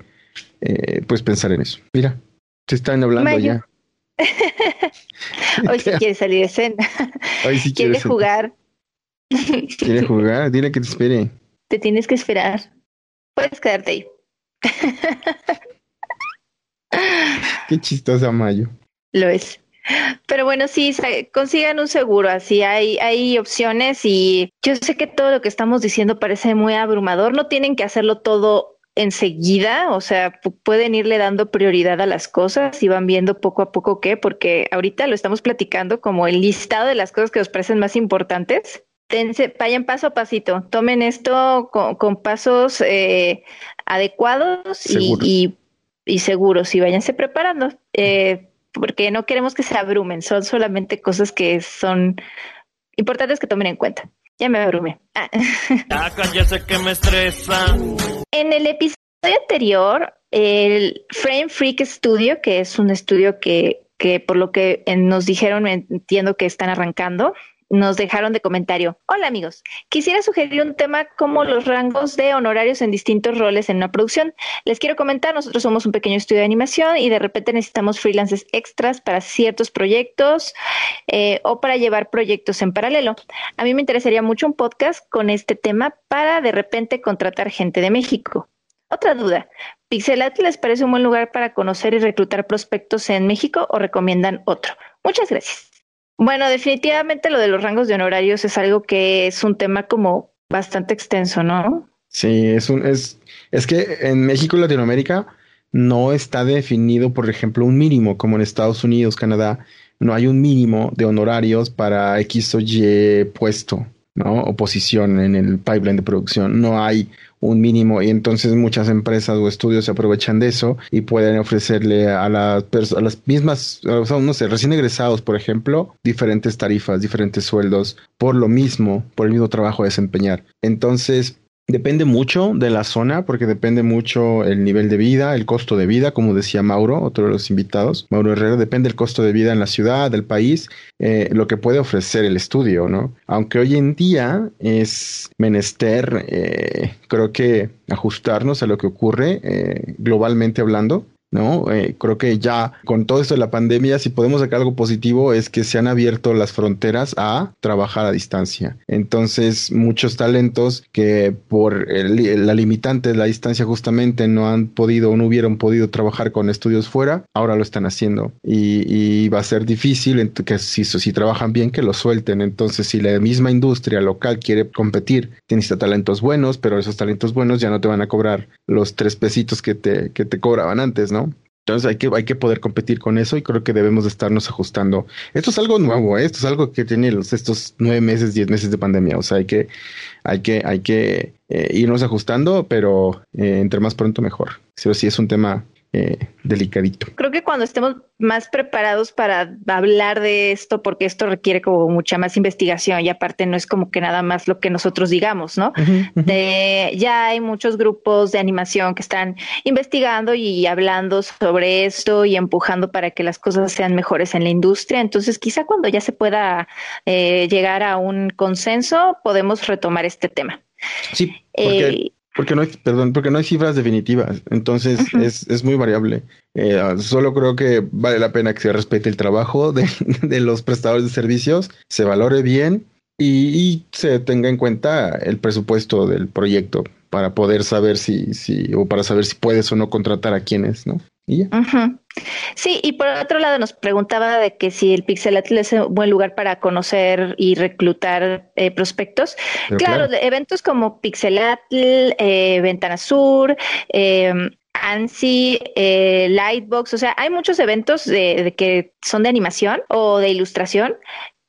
eh, pues pensar en eso. Mira, te están hablando ya. Hoy sí quiere salir de escena. Hoy sí quiere jugar. Quiere jugar, dile que te espere. te tienes que esperar. Puedes quedarte ahí. Qué chistosa Mayo. Lo es. Pero bueno, sí, consigan un seguro, así hay, hay opciones y yo sé que todo lo que estamos diciendo parece muy abrumador, no tienen que hacerlo todo enseguida, o sea, pueden irle dando prioridad a las cosas y van viendo poco a poco qué, porque ahorita lo estamos platicando como el listado de las cosas que os parecen más importantes. vayan paso a pasito, tomen esto con, pasos eh, adecuados y, y, seguros y váyanse preparando. Eh, porque no queremos que se abrumen, son solamente cosas que son importantes que tomen en cuenta. Ya me abrumé. Ah. que me estresa. En el episodio anterior, el Frame Freak Studio, que es un estudio que, que por lo que nos dijeron, entiendo que están arrancando, nos dejaron de comentario. Hola amigos, quisiera sugerir un tema como los rangos de honorarios en distintos roles en una producción. Les quiero comentar, nosotros somos un pequeño estudio de animación y de repente necesitamos freelances extras para ciertos proyectos eh, o para llevar proyectos en paralelo. A mí me interesaría mucho un podcast con este tema para de repente contratar gente de México. Otra duda, ¿Pixelat les parece un buen lugar para conocer y reclutar prospectos en México o recomiendan otro? Muchas gracias. Bueno, definitivamente lo de los rangos de honorarios es algo que es un tema como bastante extenso, ¿no? Sí, es un, es, es que en México y Latinoamérica no está definido, por ejemplo, un mínimo, como en Estados Unidos, Canadá, no hay un mínimo de honorarios para X o Y puesto, ¿no? O posición en el pipeline de producción. No hay un mínimo y entonces muchas empresas o estudios se aprovechan de eso y pueden ofrecerle a las, a las mismas, o sea, no sé, recién egresados, por ejemplo, diferentes tarifas, diferentes sueldos por lo mismo, por el mismo trabajo a desempeñar. Entonces, Depende mucho de la zona, porque depende mucho el nivel de vida, el costo de vida, como decía Mauro, otro de los invitados. Mauro Herrera, depende el costo de vida en la ciudad, del país, eh, lo que puede ofrecer el estudio, ¿no? Aunque hoy en día es menester, eh, creo que ajustarnos a lo que ocurre eh, globalmente hablando ¿no? Eh, creo que ya con todo esto de la pandemia, si podemos sacar algo positivo, es que se han abierto las fronteras a trabajar a distancia. Entonces, muchos talentos que por la limitante de la distancia justamente no han podido o no hubieran podido trabajar con estudios fuera, ahora lo están haciendo. Y, va a ser difícil que si, si trabajan bien, que lo suelten. Entonces, si la misma industria local quiere competir, tienes talentos buenos, pero esos talentos buenos ya no te van a cobrar los tres pesitos que te, que te cobraban antes, ¿no? Entonces hay que, hay que poder competir con eso y creo que debemos de estarnos ajustando. Esto es algo nuevo, ¿eh? esto es algo que tiene los, estos nueve meses, diez meses de pandemia. O sea, hay que, hay que, hay que eh, irnos ajustando, pero eh, entre más pronto mejor. Pero sí es un tema eh, delicadito. Creo que cuando estemos más preparados para hablar de esto, porque esto requiere como mucha más investigación y aparte no es como que nada más lo que nosotros digamos, ¿no? De, ya hay muchos grupos de animación que están investigando y hablando sobre esto y empujando para que las cosas sean mejores en la industria. Entonces, quizá cuando ya se pueda eh, llegar a un consenso, podemos retomar este tema. Sí, porque eh, porque no hay, perdón, porque no hay cifras definitivas, entonces es, es, muy variable. Eh, solo creo que vale la pena que se respete el trabajo de, de los prestadores de servicios, se valore bien y, se tenga en cuenta el presupuesto del proyecto para poder saber si, si, o para saber si puedes o no contratar a quienes, ¿no? Y Sí, y por otro lado nos preguntaba de que si el Pixelatl es un buen lugar para conocer y reclutar eh, prospectos. Claro, eventos como Pixelatl, eh, Ventana Sur, eh, ANSI, eh, Lightbox, o sea, hay muchos eventos de, que son de animación o de ilustración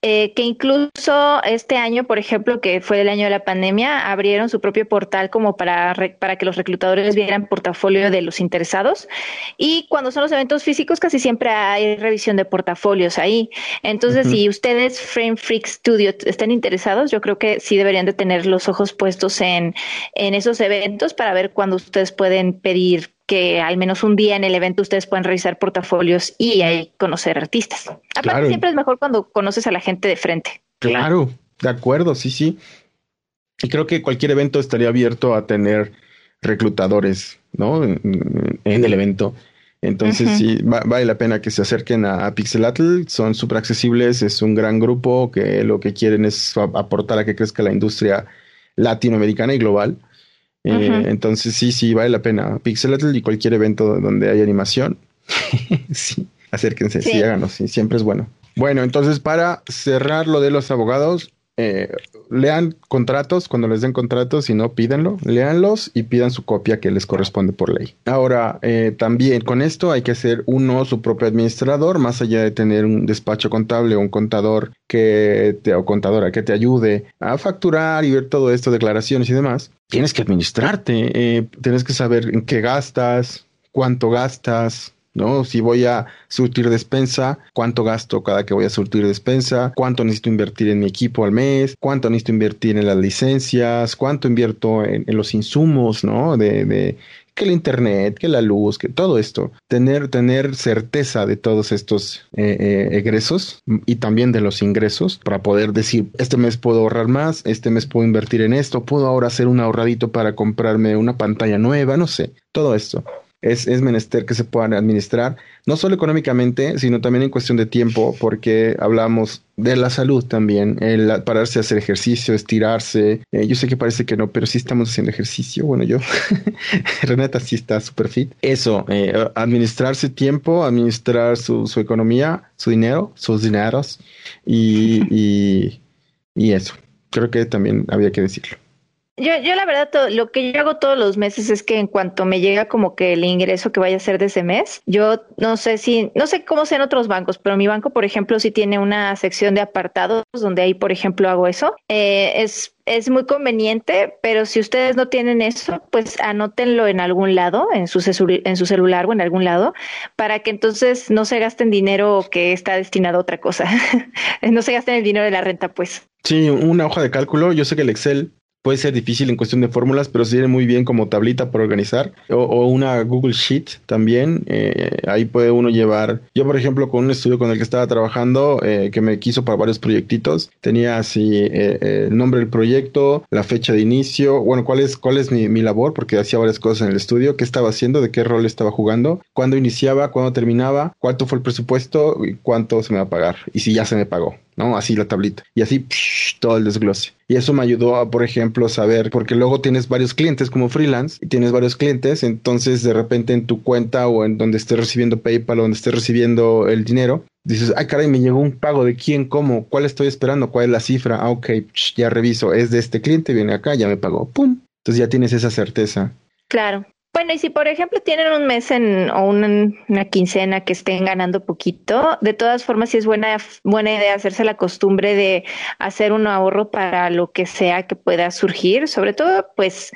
eh, que incluso este año, por ejemplo, que fue el año de la pandemia, abrieron su propio portal como para, para que los reclutadores vieran portafolio de los interesados. Y cuando son los eventos físicos, casi siempre hay revisión de portafolios ahí. Entonces, si ustedes, Frame Freak Studio, están interesados, yo creo que sí deberían de tener los ojos puestos en, en esos eventos para ver cuándo ustedes pueden pedir que al menos un día en el evento ustedes puedan revisar portafolios y ahí conocer artistas. Aparte, siempre es mejor cuando conoces a la gente de frente. Claro, de acuerdo, sí, sí. Y creo que cualquier evento estaría abierto a tener reclutadores, ¿no? En, el evento. Entonces, sí, vale la pena que se acerquen a, a Pixelatl. Son súper accesibles, es un gran grupo que lo que quieren es aportar a que crezca la industria latinoamericana y global. Eh, entonces sí, sí, vale la pena. Pixelatl y cualquier evento donde hay animación. sí, acérquense, sí, háganos, sí, siempre es bueno. Bueno, entonces para cerrar lo de los abogados, eh, lean contratos cuando les den contratos, si no, pídanlo, leanlos y pidan su copia que les corresponde por ley. Ahora, eh, también con esto hay que hacer uno su propio administrador, más allá de tener un despacho contable o un contador que te, o contadora que te ayude a facturar y ver todo esto, declaraciones y demás. Tienes que administrarte, eh, tienes que saber en qué gastas, cuánto gastas, ¿no? Si voy a surtir despensa, cuánto gasto cada que voy a surtir despensa, cuánto necesito invertir en mi equipo al mes, cuánto necesito invertir en las licencias, cuánto invierto en, los insumos, ¿no? De, de que el internet, que la luz, que todo esto, tener, tener certeza de todos estos eh, eh, egresos y también de los ingresos para poder decir, este mes puedo ahorrar más, este mes puedo invertir en esto, puedo ahora hacer un ahorradito para comprarme una pantalla nueva, no sé, todo esto es, menester que se puedan administrar, no solo económicamente, sino también en cuestión de tiempo, porque hablamos de la salud también, el pararse a hacer ejercicio, estirarse. Eh, yo sé que parece que no, pero sí estamos haciendo ejercicio. Bueno, yo, Renata sí está súper fit. Eso, eh, administrarse tiempo, administrar su, su, economía, su dinero, sus dineros y, y, y eso. Creo que también había que decirlo. Yo, yo la verdad, lo que yo hago todos los meses es que en cuanto me llega como que el ingreso que vaya a ser de ese mes, yo no sé si, no sé cómo sean otros bancos, pero mi banco, por ejemplo, sí tiene una sección de apartados donde ahí, por ejemplo, hago eso. Eh, es es muy conveniente, pero si ustedes no tienen eso, pues anótenlo en algún lado, en su, en su celular o en algún lado, para que entonces no se gasten dinero que está destinado a otra cosa. no se gasten el dinero de la renta, pues. Sí, una hoja de cálculo. Yo sé que el Excel puede ser difícil en cuestión de fórmulas, pero sirve muy bien como tablita para organizar. O, una Google Sheet también. Eh, ahí puede uno llevar. Yo, por ejemplo, con un estudio con el que estaba trabajando, eh, que me quiso para varios proyectitos, tenía así eh, el nombre del proyecto, la fecha de inicio, bueno, cuál es, cuál es mi, mi, labor, porque hacía varias cosas en el estudio, qué estaba haciendo, de qué rol estaba jugando, cuándo iniciaba, cuándo terminaba, cuánto fue el presupuesto y cuánto se me va a pagar, y si ya se me pagó. ¿No? Así la tablita. Y así todo el desglose. Y eso me ayudó a, por ejemplo, saber, porque luego tienes varios clientes como freelance y tienes varios clientes, entonces de repente en tu cuenta o en donde estés recibiendo PayPal o donde estés recibiendo el dinero, dices, ay caray, me llegó un pago de quién, cómo, cuál estoy esperando, cuál es la cifra, ah, ok, ya reviso, es de este cliente, viene acá, ya me pagó, pum. Entonces ya tienes esa certeza. Claro. Bueno, y si por ejemplo tienen un mes en, o una, quincena que estén ganando poquito, de todas formas sí es buena, buena idea hacerse la costumbre de hacer un ahorro para lo que sea que pueda surgir, sobre todo pues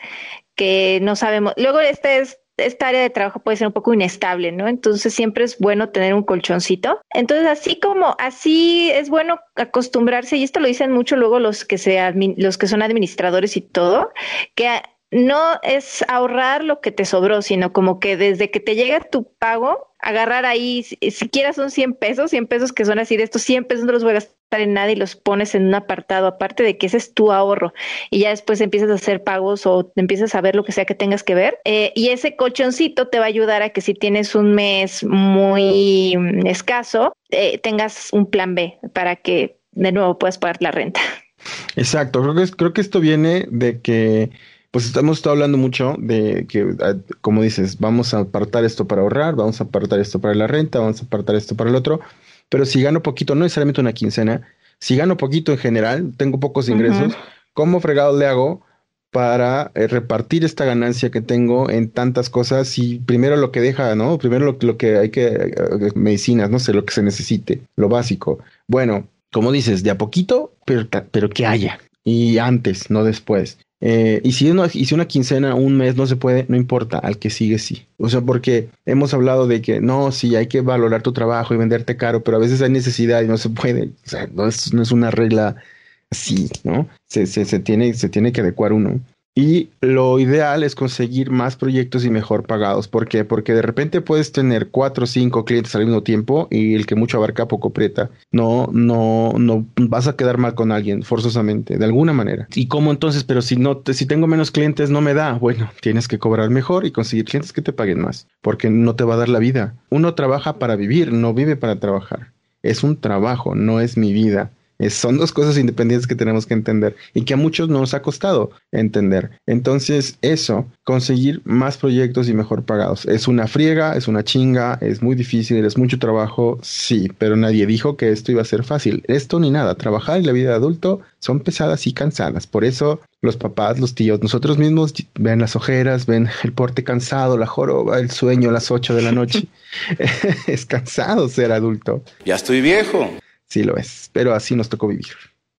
que no sabemos. Luego este es, esta área de trabajo puede ser un poco inestable, ¿no? Entonces siempre es bueno tener un colchoncito. Entonces así como así es bueno acostumbrarse y esto lo dicen mucho luego los que se los que son administradores y todo, que no es ahorrar lo que te sobró, sino como que desde que te llega tu pago, agarrar ahí, siquiera son 100 pesos, 100 pesos que son así de estos 100 pesos no los voy a gastar en nada y los pones en un apartado, aparte de que ese es tu ahorro y ya después empiezas a hacer pagos o empiezas a ver lo que sea que tengas que ver. Eh, y ese colchoncito te va a ayudar a que si tienes un mes muy escaso, eh, tengas un plan B para que de nuevo puedas pagar la renta. Exacto, creo que, creo que esto viene de que pues estamos estado hablando mucho de que, ah, como dices, vamos a apartar esto para ahorrar, vamos a apartar esto para la renta, vamos a apartar esto para el otro, pero si gano poquito, no necesariamente una quincena, si gano poquito en general, tengo pocos ingresos, ¿cómo fregado le hago para eh, repartir esta ganancia que tengo en tantas cosas y primero lo que deja, ¿no? Primero lo, lo que hay que, eh, medicinas, no sé, lo que se necesite, lo básico. Bueno, como dices, de a poquito, pero, pero que haya. Y antes, no después. Eh, y, si una, y si una quincena, un mes no se puede, no importa, al que sigue sí. O sea, porque hemos hablado de que no, sí, hay que valorar tu trabajo y venderte caro, pero a veces hay necesidad y no se puede. O sea, no es, no es una regla así, ¿no? Se, se, se, tiene, se tiene que adecuar uno. Y lo ideal es conseguir más proyectos y mejor pagados. ¿Por qué? Porque de repente puedes tener cuatro o cinco clientes al mismo tiempo y el que mucho abarca poco aprieta. No, no, no vas a quedar mal con alguien forzosamente, de alguna manera. ¿Y cómo entonces? Pero si no, te, si tengo menos clientes no me da. Bueno, tienes que cobrar mejor y conseguir clientes que te paguen más, porque no te va a dar la vida. Uno trabaja para vivir, no vive para trabajar. Es un trabajo, no es mi vida son dos cosas independientes que tenemos que entender y que a muchos nos ha costado entender. Entonces, eso, conseguir más proyectos y mejor pagados. Es una friega, es una chinga, es muy difícil, es mucho trabajo, sí, pero nadie dijo que esto iba a ser fácil. Esto ni nada. Trabajar en la vida de adulto son pesadas y cansadas. Por eso los papás, los tíos, nosotros mismos ven las ojeras, ven el porte cansado, la joroba, el sueño a las 8 de la noche. es cansado ser adulto. Ya estoy viejo. Sí lo es, pero así nos tocó vivir.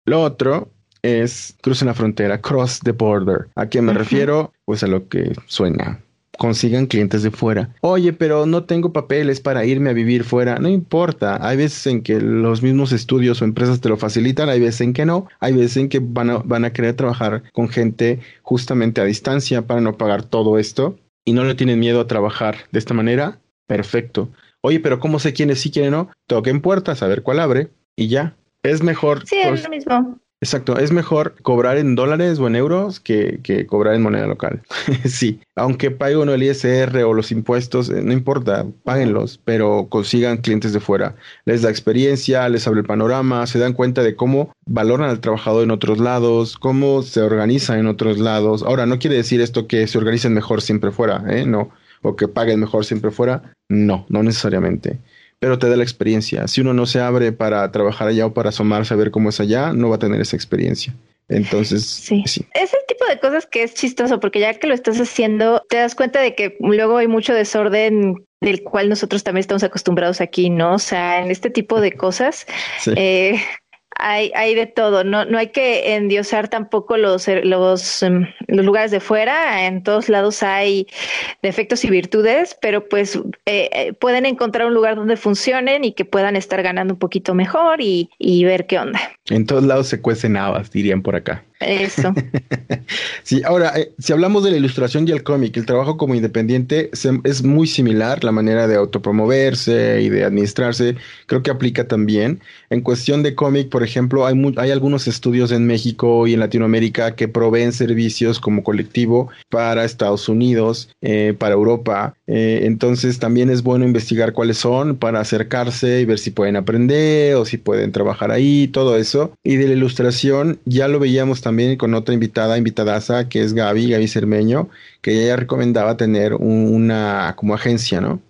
Lo otro es crucen la frontera, cross the border. ¿A qué me refiero? Pues a lo que suena consigan clientes de fuera. Oye, pero no tengo papeles para irme a vivir fuera. No importa. Hay veces en que los mismos estudios o empresas te lo facilitan, hay veces en que no. Hay veces en que van a, van a querer trabajar con gente justamente a distancia para no pagar todo esto y no le tienen miedo a trabajar de esta manera. Perfecto. Oye, pero ¿cómo sé quiénes sí, quiénes no? Toquen puertas, a ver cuál abre y ya. Es mejor. Sí, es lo mismo. Exacto, es mejor cobrar en dólares o en euros que, que cobrar en moneda local. sí, aunque pague uno el ISR o los impuestos, eh, no importa, páguenlos, pero consigan clientes de fuera. Les da experiencia, les abre el panorama, se dan cuenta de cómo valoran al trabajador en otros lados, cómo se organiza en otros lados. Ahora, no quiere decir esto que se organicen mejor siempre fuera, ¿eh? No, o que paguen mejor siempre fuera. No, no necesariamente pero te da la experiencia. Si uno no se abre para trabajar allá o para asomarse a ver cómo es allá, no va a tener esa experiencia. Entonces, sí. sí. Es el tipo de cosas que es chistoso porque ya que lo estás haciendo, te das cuenta de que luego hay mucho desorden del cual nosotros también estamos acostumbrados aquí, ¿no? O sea, en este tipo de cosas, eh, hay, hay de todo, no, no hay que endiosar tampoco los, los, em, los lugares de fuera, en todos lados hay defectos y virtudes, pero pues eh, eh, pueden encontrar un lugar donde funcionen y que puedan estar ganando un poquito mejor y, y ver qué onda. En todos lados se cuecen habas, dirían por acá. Eso. sí, ahora, eh, si hablamos de la ilustración y el cómic, el trabajo como independiente es muy similar, la manera de autopromoverse y de administrarse, creo que aplica también. En cuestión de cómic, por ejemplo, hay, hay algunos estudios en México y en Latinoamérica que proveen servicios como colectivo para Estados Unidos, eh, para Europa. Eh, entonces, también es bueno investigar cuáles son para acercarse y ver si pueden aprender o si pueden trabajar ahí, todo eso. Y de la ilustración, ya lo veíamos también con otra invitada, invitadaza, que es Gaby, Gaby Cermeño, que ella recomendaba tener una como agencia, ¿no?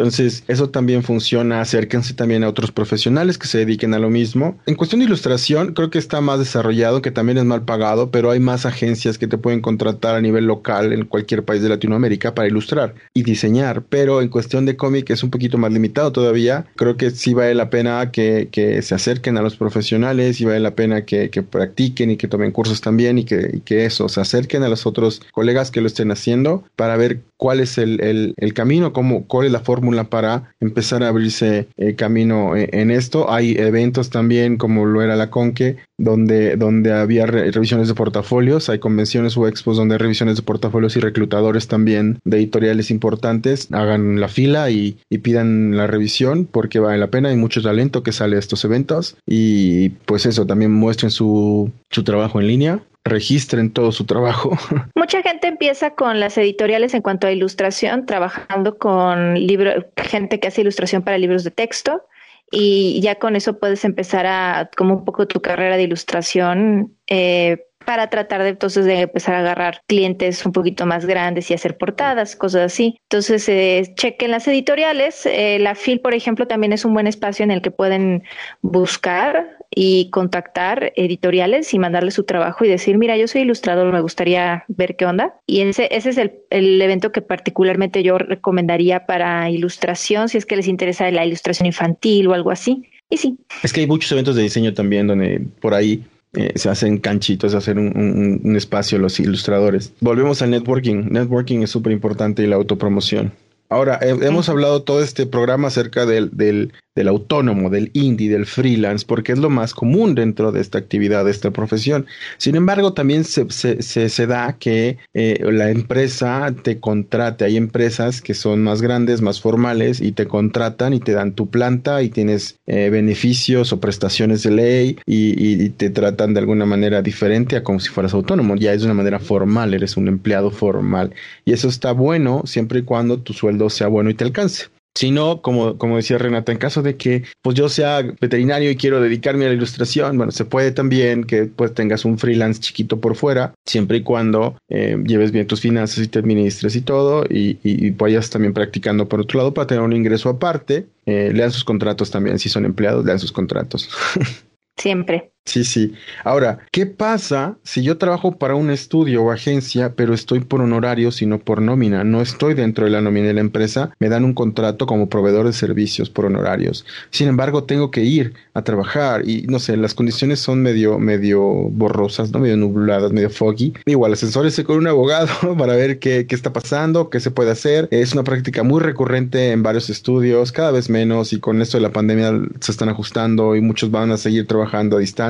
Entonces, eso también funciona. Acérquense también a otros profesionales que se dediquen a lo mismo. En cuestión de ilustración, creo que está más desarrollado, que también es mal pagado, pero hay más agencias que te pueden contratar a nivel local en cualquier país de Latinoamérica para ilustrar y diseñar. Pero en cuestión de cómic es un poquito más limitado todavía. Creo que sí vale la pena que, se acerquen a los profesionales y vale la pena que, practiquen y que tomen cursos también y que, eso, se acerquen a los otros colegas que lo estén haciendo para ver cuál es el, el camino, cómo, cuál es la fórmula para empezar a abrirse eh, camino eh, en esto. Hay eventos también como lo era la Conque, donde, donde había revisiones de portafolios, hay convenciones o expos donde hay revisiones de portafolios y reclutadores también de editoriales importantes. Hagan la fila y, pidan la revisión porque vale la pena, hay mucho talento que sale de estos eventos y pues eso, también muestren su, su trabajo en línea registren todo su trabajo. Mucha gente empieza con las editoriales en cuanto a ilustración, trabajando con libros, gente que hace ilustración para libros de texto y ya con eso puedes empezar a como un poco tu carrera de ilustración eh, para tratar de entonces de empezar a agarrar clientes un poquito más grandes y hacer portadas, cosas así. Entonces, eh, chequen las editoriales. Eh, la FIL, por ejemplo, también es un buen espacio en el que pueden buscar y contactar editoriales y mandarle su trabajo y decir, mira, yo soy ilustrador, me gustaría ver qué onda. Y ese, ese es el, el evento que particularmente yo recomendaría para ilustración, si es que les interesa la ilustración infantil o algo así. Y sí. Es que hay muchos eventos de diseño también donde por ahí eh, se hacen canchitos, hacer un, un, un, espacio los ilustradores. Volvemos al networking. Networking es súper importante y la autopromoción. Ahora, hemos hablado todo este programa acerca del, del, del autónomo, del indie, del freelance, porque es lo más común dentro de esta actividad, de esta profesión. Sin embargo, también se, se, da que eh, la empresa te contrate. Hay empresas que son más grandes, más formales y te contratan y te dan tu planta y tienes eh, beneficios o prestaciones de ley y, y, te tratan de alguna manera diferente a como si fueras autónomo. Ya es de una manera formal, eres un empleado formal. Y eso está bueno siempre y cuando tu sueldo sea bueno y te alcance. Si no, como, como decía Renata, en caso de que pues yo sea veterinario y quiero dedicarme a la ilustración, bueno, se puede también que pues tengas un freelance chiquito por fuera, siempre y cuando eh, lleves bien tus finanzas y te administres y todo, y, y, vayas también practicando por otro lado para tener un ingreso aparte. Eh, lean sus contratos también, si son empleados, lean sus contratos. Siempre. Sí, sí. Ahora, ¿qué pasa si yo trabajo para un estudio o agencia, pero estoy por honorario, sino por nómina? No estoy dentro de la nómina de la empresa, me dan un contrato como proveedor de servicios por honorarios. Sin embargo, tengo que ir a trabajar y no sé, las condiciones son medio, medio borrosas, ¿no? Medio nubladas, medio foggy. Igual, asesórese con un abogado para ver qué, qué está pasando, qué se puede hacer. Es una práctica muy recurrente en varios estudios, cada vez menos, y con esto de la pandemia se están ajustando y muchos van a seguir trabajando a distancia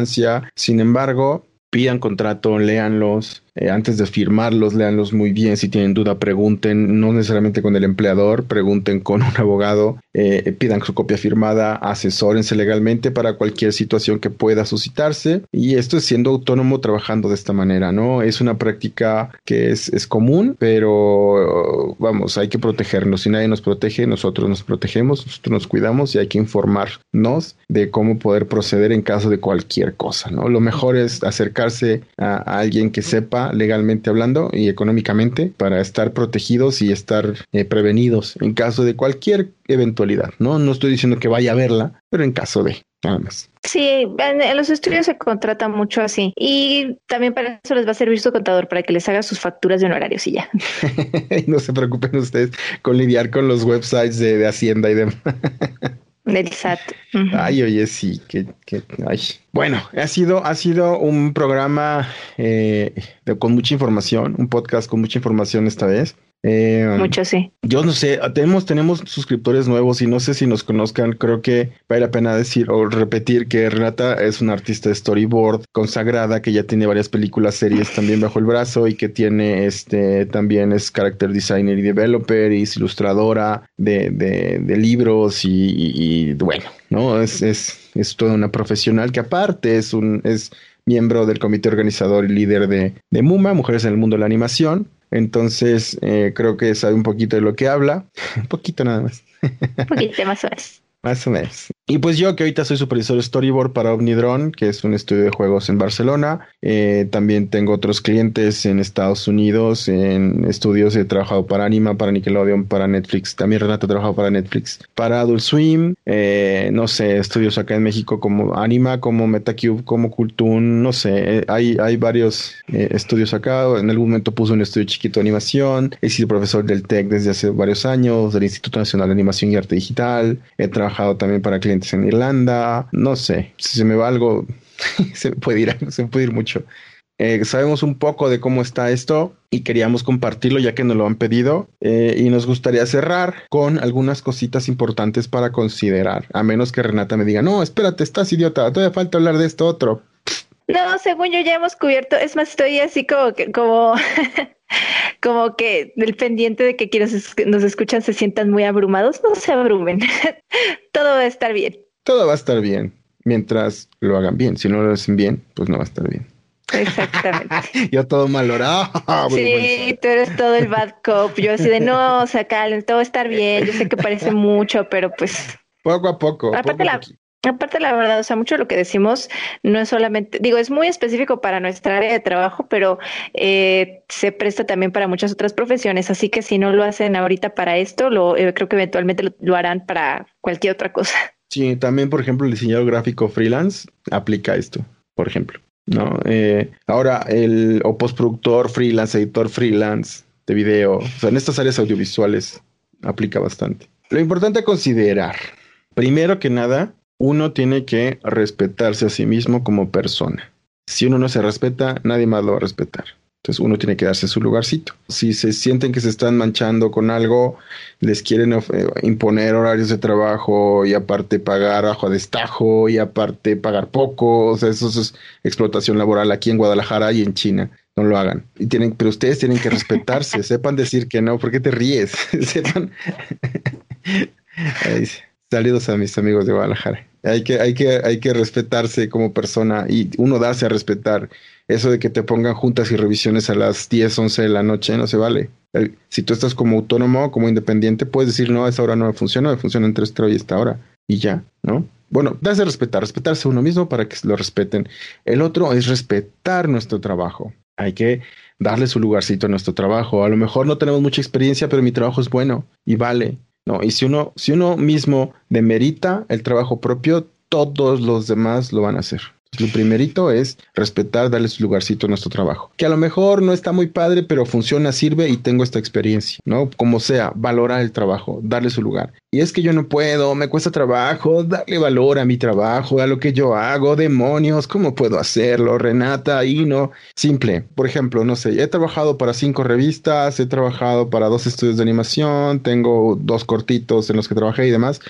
sin embargo, pidan contrato, léanlos, eh, antes de firmarlos, léanlos muy bien. Si tienen duda, pregunten, no necesariamente con el empleador, pregunten con un abogado, eh, pidan su copia firmada, asesórense legalmente para cualquier situación que pueda suscitarse. Y esto es siendo autónomo trabajando de esta manera, ¿no? Es una práctica que es, es común, pero vamos, hay que protegernos. Si nadie nos protege, nosotros nos protegemos, nosotros nos cuidamos y hay que informarnos de cómo poder proceder en caso de cualquier cosa, ¿no? Lo mejor es acercarse a alguien que sepa legalmente hablando y económicamente para estar protegidos y estar eh, prevenidos en caso de cualquier eventualidad, ¿no? No estoy diciendo que vaya a verla, pero en caso de, nada más. Sí, en, los estudios se contrata mucho así. Y también para eso les va a servir su contador, para que les haga sus facturas de honorarios y ya. no se preocupen ustedes con lidiar con los websites de, de Hacienda y demás. Del SAT. Ay, oye, sí, que, que ay. Bueno, ha sido, ha sido un programa eh, con mucha información, un podcast con mucha información esta vez. Eh, Mucho, sí. Yo no sé, tenemos, tenemos suscriptores nuevos y no sé si nos conozcan. Creo que vale la pena decir o repetir que Renata es una artista de storyboard consagrada que ya tiene varias películas, series también bajo el brazo y que tiene este también es character designer y developer y es ilustradora de, de, libros y, bueno, no es, es, es toda una profesional que aparte es un es miembro del comité organizador y líder de, de MUMA, Mujeres en el Mundo de la Animación entonces, eh, creo que sabe un poquito de lo que habla. un poquito nada más. un poquito más o menos. Más o menos. Y pues yo que ahorita soy supervisor storyboard para Omnidron, que es un estudio de juegos en Barcelona. Eh, también tengo otros clientes en Estados Unidos, en estudios he trabajado para Anima, para Nickelodeon, para Netflix. También Renato ha trabajado para Netflix, para Adult Swim, eh, no sé, estudios acá en México como Anima, como Metacube, como Cultoon, no sé, eh, hay, hay varios estudios acá. En algún momento puse un estudio chiquito de animación. He sido profesor del TEC desde hace varios años, del Instituto Nacional de Animación y Arte Digital. He trabajado también para clientes en Irlanda, no sé, si se me va algo, se puede ir, se puede ir mucho. Eh, sabemos un poco de cómo está esto y queríamos compartirlo ya que nos lo han pedido eh, y nos gustaría cerrar con algunas cositas importantes para considerar, a menos que Renata me diga, no, espérate, estás idiota, todavía falta hablar de esto otro. No, según yo ya hemos cubierto, es más, estoy así como como, como que del pendiente de que quienes nos escuchan se sientan muy abrumados, no se abrumen, todo va a estar bien. Todo va a estar bien, mientras lo hagan bien, si no lo hacen bien, pues no va a estar bien. Exactamente. yo todo malorado. sí, tú eres todo el bad cop. Yo así de no, o sea, todo va a estar bien. Yo sé que parece mucho, pero pues. Poco a poco. Aparte, la, Aparte, la verdad, o sea, mucho de lo que decimos no es solamente, digo, es muy específico para nuestra área de trabajo, pero eh, se presta también para muchas otras profesiones. Así que si no lo hacen ahorita para esto, lo eh, creo que eventualmente lo, harán para cualquier otra cosa. Sí, también, por ejemplo, el diseñador gráfico freelance aplica esto, por ejemplo. No, eh, ahora el o postproductor freelance, editor freelance de video, o sea, en estas áreas audiovisuales aplica bastante. Lo importante a considerar, primero que nada, uno tiene que respetarse a sí mismo como persona. Si uno no se respeta, nadie más lo va a respetar. Entonces uno tiene que darse su lugarcito. Si se sienten que se están manchando con algo, les quieren eh, imponer horarios de trabajo y aparte pagar bajo destajo y aparte pagar poco, o sea, eso es explotación laboral aquí en Guadalajara y en China. No lo hagan. Y tienen, pero ustedes tienen que respetarse, sepan decir que no, ¿por qué te ríes? sepan. Saludos a mis amigos de Guadalajara. Hay que, hay que, hay que respetarse como persona y uno darse a respetar. Eso de que te pongan juntas y revisiones a las 10, 11 de la noche no se vale. si tú estás como autónomo, como independiente, puedes decir, no, a esa hora no me funciona, me funciona entre esta hora y esta hora. Y ya, ¿no? Bueno, darse respetar, respetarse uno mismo para que lo respeten. El otro es respetar nuestro trabajo. Hay que darle su lugarcito a nuestro trabajo. A lo mejor no tenemos mucha experiencia, pero mi trabajo es bueno y vale. No, y si uno, si uno mismo demerita el trabajo propio, todos los demás lo van a hacer. Lo primerito es respetar, darle su lugarcito a nuestro trabajo. Que a lo mejor no está muy padre, pero funciona, sirve y tengo esta experiencia, ¿no? Como sea, valorar el trabajo, darle su lugar. Y es que yo no puedo, me cuesta trabajo, darle valor a mi trabajo, a lo que yo hago, demonios, ¿cómo puedo hacerlo? Renata, ahí no. Simple. Por ejemplo, no sé, he trabajado para cinco revistas, he trabajado para dos estudios de animación, tengo dos cortitos en los que trabajé y demás.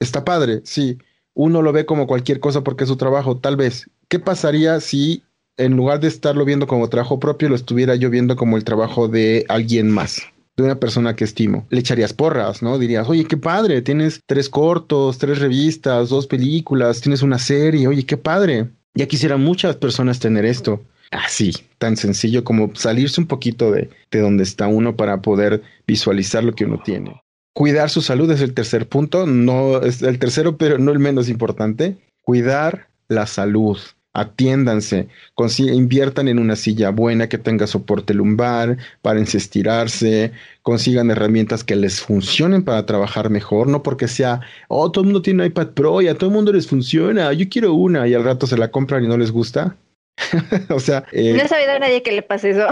Está padre, sí uno lo ve como cualquier cosa porque es su trabajo, tal vez. ¿Qué pasaría si en lugar de estarlo viendo como trabajo propio, lo estuviera yo viendo como el trabajo de alguien más? de una persona que estimo. Le echarías porras, ¿no? Dirías, oye, qué padre, tienes tres cortos, tres revistas, dos películas, tienes una serie, oye, qué padre. Ya quisieran muchas personas tener esto. Así, tan sencillo como salirse un poquito de, de donde está uno para poder visualizar lo que uno tiene. Cuidar su salud es el tercer punto, no es el tercero, pero no el menos importante. Cuidar la salud. Atiéndanse, inviertan en una silla buena que tenga soporte lumbar, para estirarse, consigan herramientas que les funcionen para trabajar mejor, no porque sea, oh, todo el mundo tiene un iPad Pro y a todo el mundo les funciona, yo quiero una y al rato se la compran y no les gusta. o sea, eh, no he sabido a nadie que le pase eso.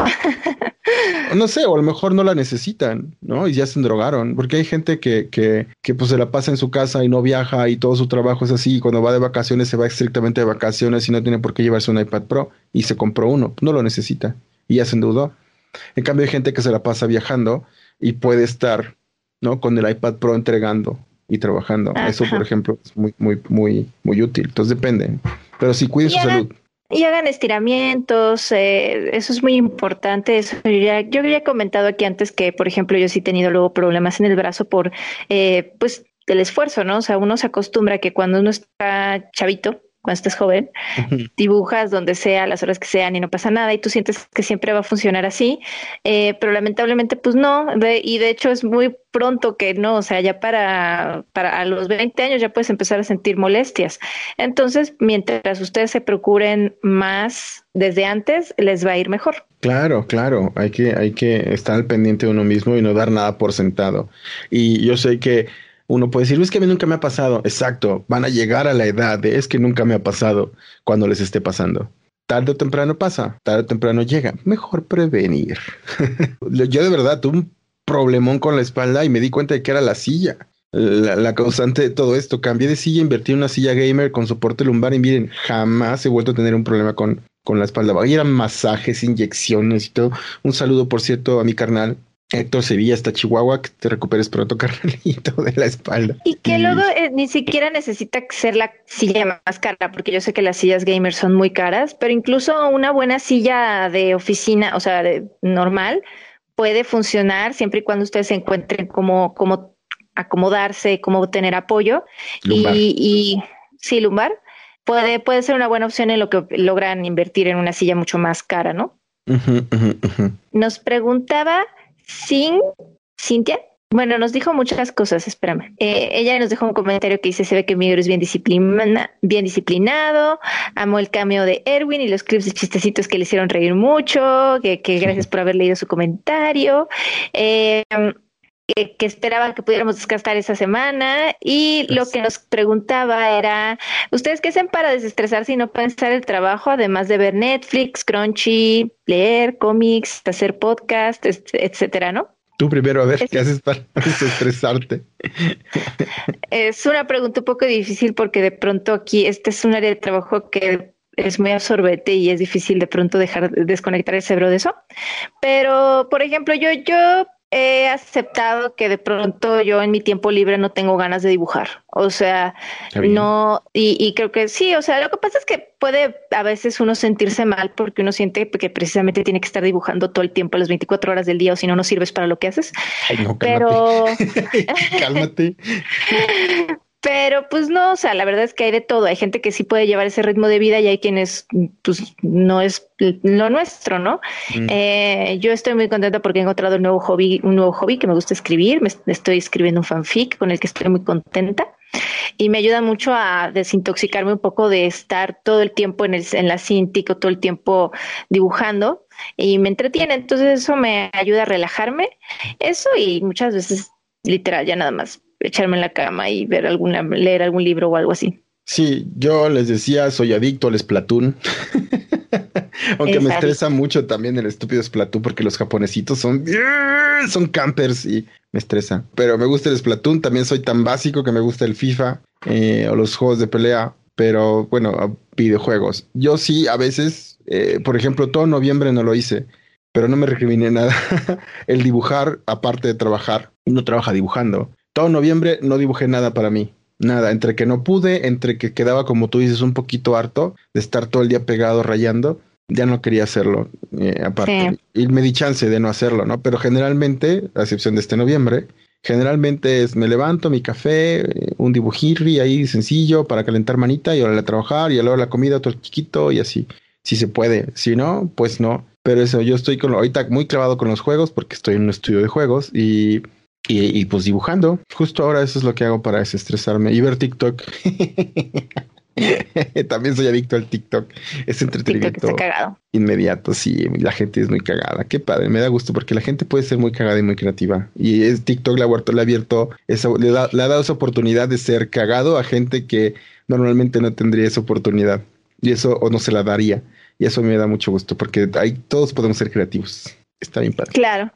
no sé, o a lo mejor no la necesitan, ¿no? Y ya se drogaron, porque hay gente que, que, que pues se la pasa en su casa y no viaja y todo su trabajo es así, y cuando va de vacaciones se va estrictamente de vacaciones y no tiene por qué llevarse un iPad Pro y se compró uno, no lo necesita y ya se endeudó. En cambio hay gente que se la pasa viajando y puede estar, ¿no? Con el iPad Pro entregando y trabajando. Eso, por ejemplo, es muy, muy, muy, muy útil. Entonces depende. Pero sí, cuide su salud. Y hagan estiramientos, eh, eso es muy importante. Eso ya, yo había comentado aquí antes que, por ejemplo, yo sí he tenido luego problemas en el brazo por, eh, pues, el esfuerzo, ¿no? O sea, uno se acostumbra que cuando uno está chavito, cuando estés joven, dibujas donde sea, las horas que sean y no pasa nada y tú sientes que siempre va a funcionar así, eh, pero lamentablemente pues no, y de hecho es muy pronto que no, o sea, ya para, para a los 20 años ya puedes empezar a sentir molestias. Entonces, mientras ustedes se procuren más desde antes, les va a ir mejor. Claro, claro, hay que, hay que estar al pendiente de uno mismo y no dar nada por sentado. Y yo sé que uno puede decir, es que a mí nunca me ha pasado. Exacto, van a llegar a la edad de es que nunca me ha pasado cuando les esté pasando. Tarde o temprano pasa, tarde o temprano llega. Mejor prevenir. Yo de verdad tuve un problemón con la espalda y me di cuenta de que era la silla. La, causante de todo esto. Cambié de silla, invertí en una silla gamer con soporte lumbar y miren, jamás he vuelto a tener un problema con, con la espalda. Y eran masajes, inyecciones y todo. Un saludo, por cierto, a mi carnal, Héctor Sevilla hasta Chihuahua, que te recuperes pronto, carnalito, de la espalda. Y que luego eh, ni siquiera necesita ser la silla más cara, porque yo sé que las sillas gamers son muy caras, pero incluso una buena silla de oficina, o sea, de, normal, puede funcionar siempre y cuando ustedes se encuentren cómo, cómo acomodarse, cómo tener apoyo. Y, y sí, lumbar puede, puede ser una buena opción en lo que logran invertir en una silla mucho más cara, ¿no? Nos preguntaba sin Cintia. Bueno, nos dijo muchas cosas, espérame. Eh, ella nos dejó un comentario que dice, se ve que Miguel es bien, bien disciplinado, amó el cambio de Erwin y los clips de chistecitos que le hicieron reír mucho, que, gracias por haber leído su comentario. Eh, que, esperaba que pudiéramos desgastar esa semana y lo que nos preguntaba era, ¿ustedes qué hacen para desestresarse y no pensar el trabajo, además de ver Netflix, Crunchy, leer cómics, hacer podcast, etcétera, ¿no? Tú primero, a ver, ¿qué haces para desestresarte? Es una pregunta un poco difícil porque de pronto aquí este es un área de trabajo que es muy absorbente y es difícil de pronto dejar desconectar el cerebro de eso. Pero, por ejemplo, yo, yo he aceptado que de pronto yo en mi tiempo libre no tengo ganas de dibujar. O sea, no, y, creo que sí, o sea, lo que pasa es que puede a veces uno sentirse mal porque uno siente que precisamente tiene que estar dibujando todo el tiempo, las 24 horas del día, o si no, no sirves para lo que haces. Pero... cálmate. Pero pues no, o sea, la verdad es que hay de todo. Hay gente que sí puede llevar ese ritmo de vida y hay quienes pues no es lo nuestro, ¿no? Mm. Eh, yo estoy muy contenta porque he encontrado un nuevo hobby, un nuevo hobby que me gusta escribir. Me estoy escribiendo un fanfic con el que estoy muy contenta y me ayuda mucho a desintoxicarme un poco de estar todo el tiempo en, el, en la todo el tiempo dibujando y me entretiene. Entonces eso me ayuda a relajarme. Eso y muchas veces literal ya nada más echarme en la cama y ver alguna, leer algún libro o algo así. Sí, yo les decía, soy adicto al Splatoon. Aunque me estresa mucho también el estúpido Splatoon porque los japonesitos son, son campers y me estresa. Pero me gusta el Splatoon, también soy tan básico que me gusta el FIFA eh, o los juegos de pelea, pero bueno, videojuegos. Yo sí, a veces, eh, por ejemplo, todo noviembre no lo hice, pero no me recriminé nada. el dibujar, aparte de trabajar, uno trabaja dibujando todo noviembre no dibujé nada para mí. Nada, entre que no pude, entre que quedaba, como tú dices, un poquito harto de estar todo el día pegado rayando, ya no quería hacerlo. Eh, aparte, y me di chance de no hacerlo, ¿no? Pero generalmente, a excepción de este noviembre, generalmente es me levanto, mi café, eh, un dibujirri ahí sencillo para calentar manita y ahora a trabajar y hora la comida otro chiquito y así. Si se puede, si no, pues no. Pero eso, yo estoy con ahorita muy clavado con los juegos porque estoy en un estudio de juegos y y, pues dibujando. Justo ahora eso es lo que hago para desestresarme. Y ver TikTok. También soy adicto al TikTok. Es entretenimiento inmediato. Sí, la gente es muy cagada. Qué padre. Me da gusto porque la gente puede ser muy cagada y muy creativa. Y es TikTok le ha, le ha abierto, le, le ha dado esa oportunidad de ser cagado a gente que normalmente no tendría esa oportunidad. Y eso o no se la daría. Y eso me da mucho gusto porque ahí todos podemos ser creativos. Está bien padre. Claro.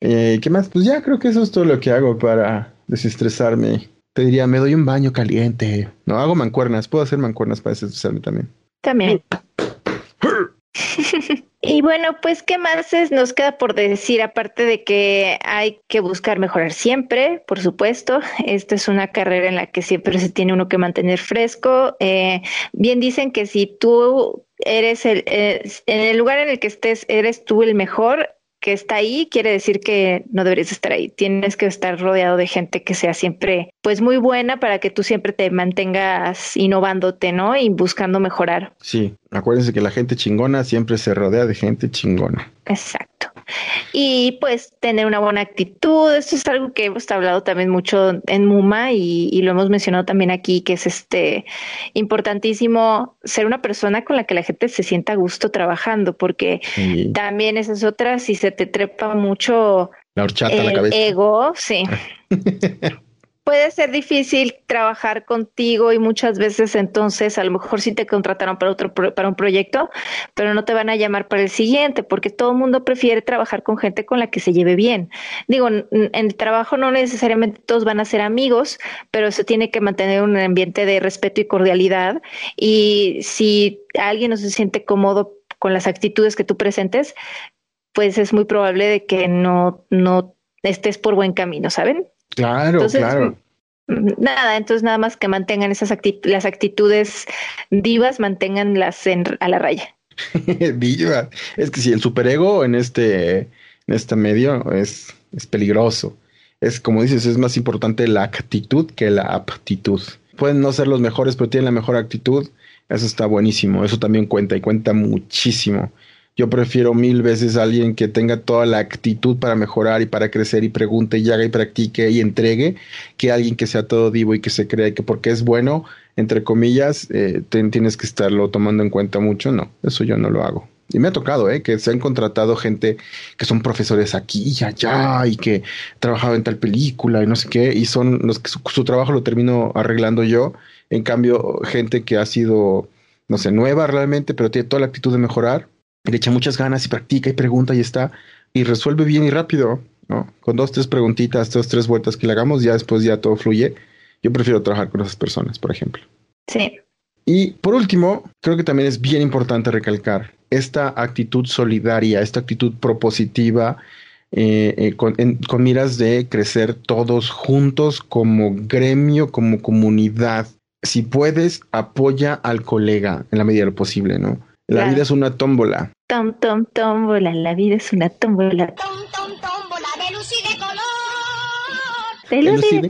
Eh, ¿Qué más? Pues ya creo que eso es todo lo que hago para desestresarme. Te diría, me doy un baño caliente. No, hago mancuernas. Puedo hacer mancuernas para desestresarme también. También. y bueno, pues, ¿qué más nos queda por decir? Aparte de que hay que buscar mejorar siempre, por supuesto. Esta es una carrera en la que siempre se tiene uno que mantener fresco. Eh, bien dicen que si tú eres el, eh, en el lugar en el que estés, eres tú el mejor, que está ahí quiere decir que no deberías estar ahí. Tienes que estar rodeado de gente que sea siempre pues muy buena para que tú siempre te mantengas innovándote, ¿no? Y buscando mejorar. Sí, acuérdense que la gente chingona siempre se rodea de gente chingona. Exacto. Y pues tener una buena actitud, esto es algo que hemos hablado también mucho en Muma y, lo hemos mencionado también aquí, que es este importantísimo ser una persona con la que la gente se sienta a gusto trabajando, porque también esa es otra, si se te trepa mucho la horchata la cabeza. ego, sí. puede ser difícil trabajar contigo y muchas veces entonces a lo mejor sí te contrataron para otro para un proyecto, pero no te van a llamar para el siguiente porque todo el mundo prefiere trabajar con gente con la que se lleve bien. Digo, en el trabajo no necesariamente todos van a ser amigos, pero se tiene que mantener un ambiente de respeto y cordialidad y si alguien no se siente cómodo con las actitudes que tú presentes, pues es muy probable de que no no estés por buen camino, ¿saben? Claro, claro. Nada, entonces nada más que mantengan esas las actitudes divas, manténganlas en, a la raya. Diva. Es que si el superego en este, en este medio es, es peligroso. Es como dices, es más importante la actitud que la aptitud. Pueden no ser los mejores, pero tienen la mejor actitud. Eso está buenísimo. Eso también cuenta y cuenta muchísimo. Yo prefiero mil veces a alguien que tenga toda la actitud para mejorar y para crecer y pregunte y haga y practique y entregue que alguien que sea todo divo y que se crea que porque es bueno, entre comillas, eh, tienes que estarlo tomando en cuenta mucho. No, eso yo no lo hago. Y me ha tocado, ¿eh? Que se han contratado gente que son profesores aquí y allá y que ha trabajado en tal película y no sé qué, y son los que su, su trabajo lo termino arreglando yo. En cambio, gente que ha sido, no sé, nueva realmente, pero tiene toda la actitud de mejorar, le echa muchas ganas y practica y pregunta y está y resuelve bien y rápido, ¿no? Con dos, tres preguntitas, dos, tres vueltas que le hagamos, ya después ya todo fluye. Yo prefiero trabajar con esas personas, por ejemplo. Sí. Y por último, creo que también es bien importante recalcar esta actitud solidaria, esta actitud propositiva, eh, eh, con, con miras de crecer todos juntos como gremio, como comunidad. Si puedes, apoya al colega en la medida de lo posible, ¿no? La vida es una tómbola. Tom, tom, tómbola, la vida es una tómbola. Tom, tom, tómbola, de luz y de De luz y de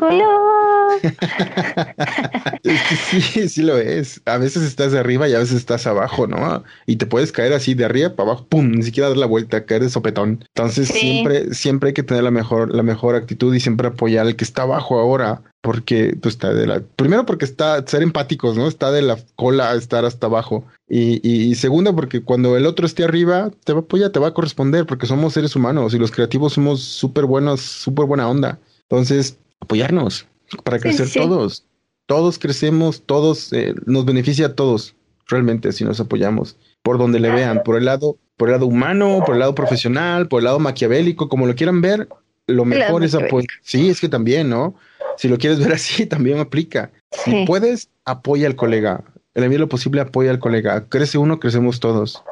sí, sí lo es. A veces estás de arriba y a veces estás abajo, ¿no? Y te puedes caer así de arriba para abajo, pum, ni siquiera dar la vuelta, caer de sopetón. Entonces siempre, siempre hay que tener la mejor, la mejor actitud y siempre apoyar al que está abajo ahora porque pues está de la primero porque está ser empáticos no está de la cola estar hasta abajo y, y, segundo porque cuando el otro esté arriba te va a apoyar te va a corresponder porque somos seres humanos y los creativos somos súper buenos súper buena onda entonces apoyarnos para crecer todos todos crecemos todos eh, nos beneficia a todos realmente si nos apoyamos por donde le vean por el lado por el lado humano por el lado profesional por el lado maquiavélico como lo quieran ver lo mejor es apoyar sí es que también no si lo quieres ver así, también aplica. Si puedes, apoya al colega. En la medida lo posible, apoya al colega. Crece uno, crecemos todos.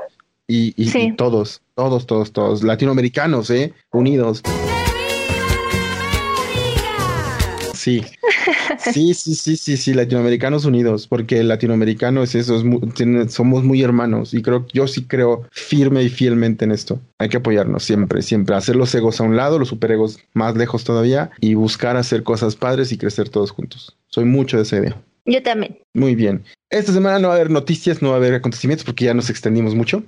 Y, y todos, todos, todos, todos. Latinoamericanos, ¿eh? Unidos. Sí. Sí, sí, sí, sí, sí, latinoamericanos unidos, porque el latinoamericano es eso, somos muy hermanos y creo, yo sí creo firme y fielmente en esto. Hay que apoyarnos siempre, siempre, hacer los egos a un lado, los superegos más lejos todavía y buscar hacer cosas padres y crecer todos juntos. Soy mucho de esa idea. Yo también. Muy bien. Esta semana no va a haber noticias, no va a haber acontecimientos porque ya nos extendimos mucho.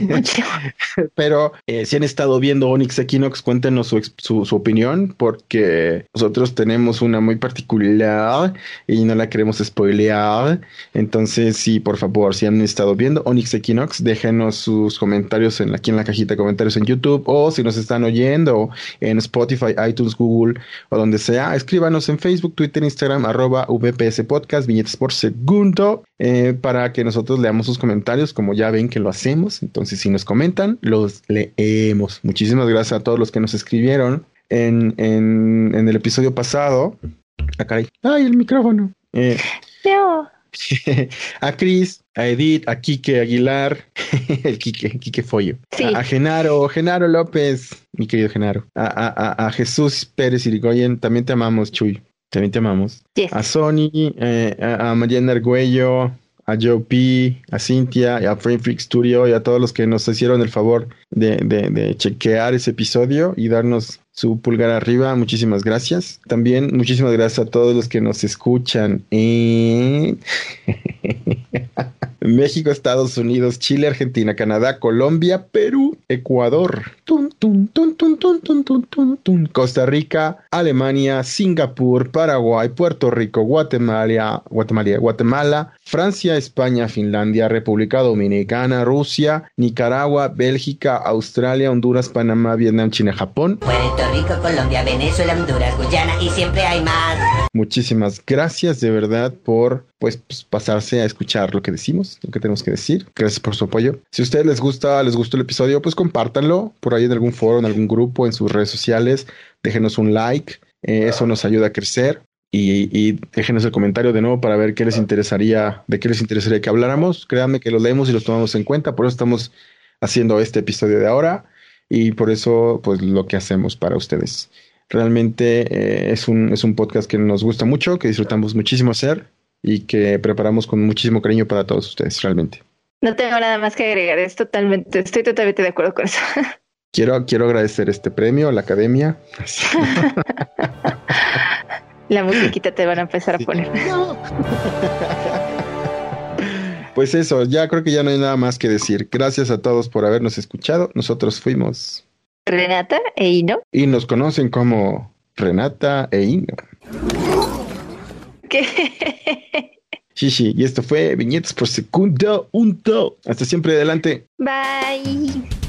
Mucho. Pero eh, si han estado viendo Onyx Equinox, cuéntenos su, su, opinión porque nosotros tenemos una muy particular y no la queremos spoilear. Entonces, sí, por favor, si han estado viendo Onyx Equinox, déjenos sus comentarios en, aquí en la cajita de comentarios en YouTube o si nos están oyendo en Spotify, iTunes, Google o donde sea, escríbanos en Facebook, Twitter, Instagram, arroba VPS Podcast, viñetas por segundo eh, para que nosotros leamos sus comentarios, como ya ven que lo hacemos. Entonces, si nos comentan, los leemos. Muchísimas gracias a todos los que nos escribieron en, en, el episodio pasado. Ah, ¡Ay, el micrófono! Eh, a Cris, a Edith, a Quique Aguilar, el Quique, Quique Follo, a, Genaro, Genaro López, mi querido Genaro, a, a Jesús Pérez Irigoyen, también te amamos, Chuy. También te amamos. A Sony, eh, a, Mariana Argüello, a Joe P, a Cintia, a Frame Freak Studio y a todos los que nos hicieron el favor de, de, de chequear ese episodio y darnos su pulgar arriba. Muchísimas gracias. También muchísimas gracias a todos los que nos escuchan en México, Estados Unidos, Chile, Argentina, Canadá, Colombia, Perú, Ecuador, Costa Rica, Alemania, Singapur, Paraguay, Puerto Rico, Guatemala, Guatemala, Guatemala, Francia, España, Finlandia, República Dominicana, Rusia, Nicaragua, Bélgica, Australia, Honduras, Panamá, Vietnam, China, Japón. Rico, Colombia, Venezuela, Honduras, Guyana y siempre hay más. Muchísimas gracias de verdad por pues, pues, pasarse a escuchar lo que decimos, lo que tenemos que decir. Gracias por su apoyo. Si a ustedes les gusta, les gustó el episodio, pues compártanlo por ahí en algún foro, en algún grupo, en sus redes sociales. Déjenos un like. Eh, eso nos ayuda a crecer. Y, y, déjenos el comentario de nuevo para ver qué les interesaría, de qué les interesaría que habláramos. Créanme que los leemos y los tomamos en cuenta. Por eso estamos haciendo este episodio de ahora y por eso pues lo que hacemos para ustedes. Realmente eh, es, un, es un podcast que nos gusta mucho, que disfrutamos muchísimo hacer y que preparamos con muchísimo cariño para todos ustedes, realmente. No tengo nada más que agregar, es totalmente, estoy totalmente de acuerdo con eso. Quiero, quiero agradecer este premio a la academia. la musiquita te van a empezar a poner. Pues eso, ya creo que ya no hay nada más que decir. Gracias a todos por habernos escuchado. Nosotros fuimos Renata e Ino. Y nos conocen como Renata e Ino. ¿Qué? Sí, sí, y esto fue Viñetas por Segundo. Unto. Hasta siempre adelante. Bye.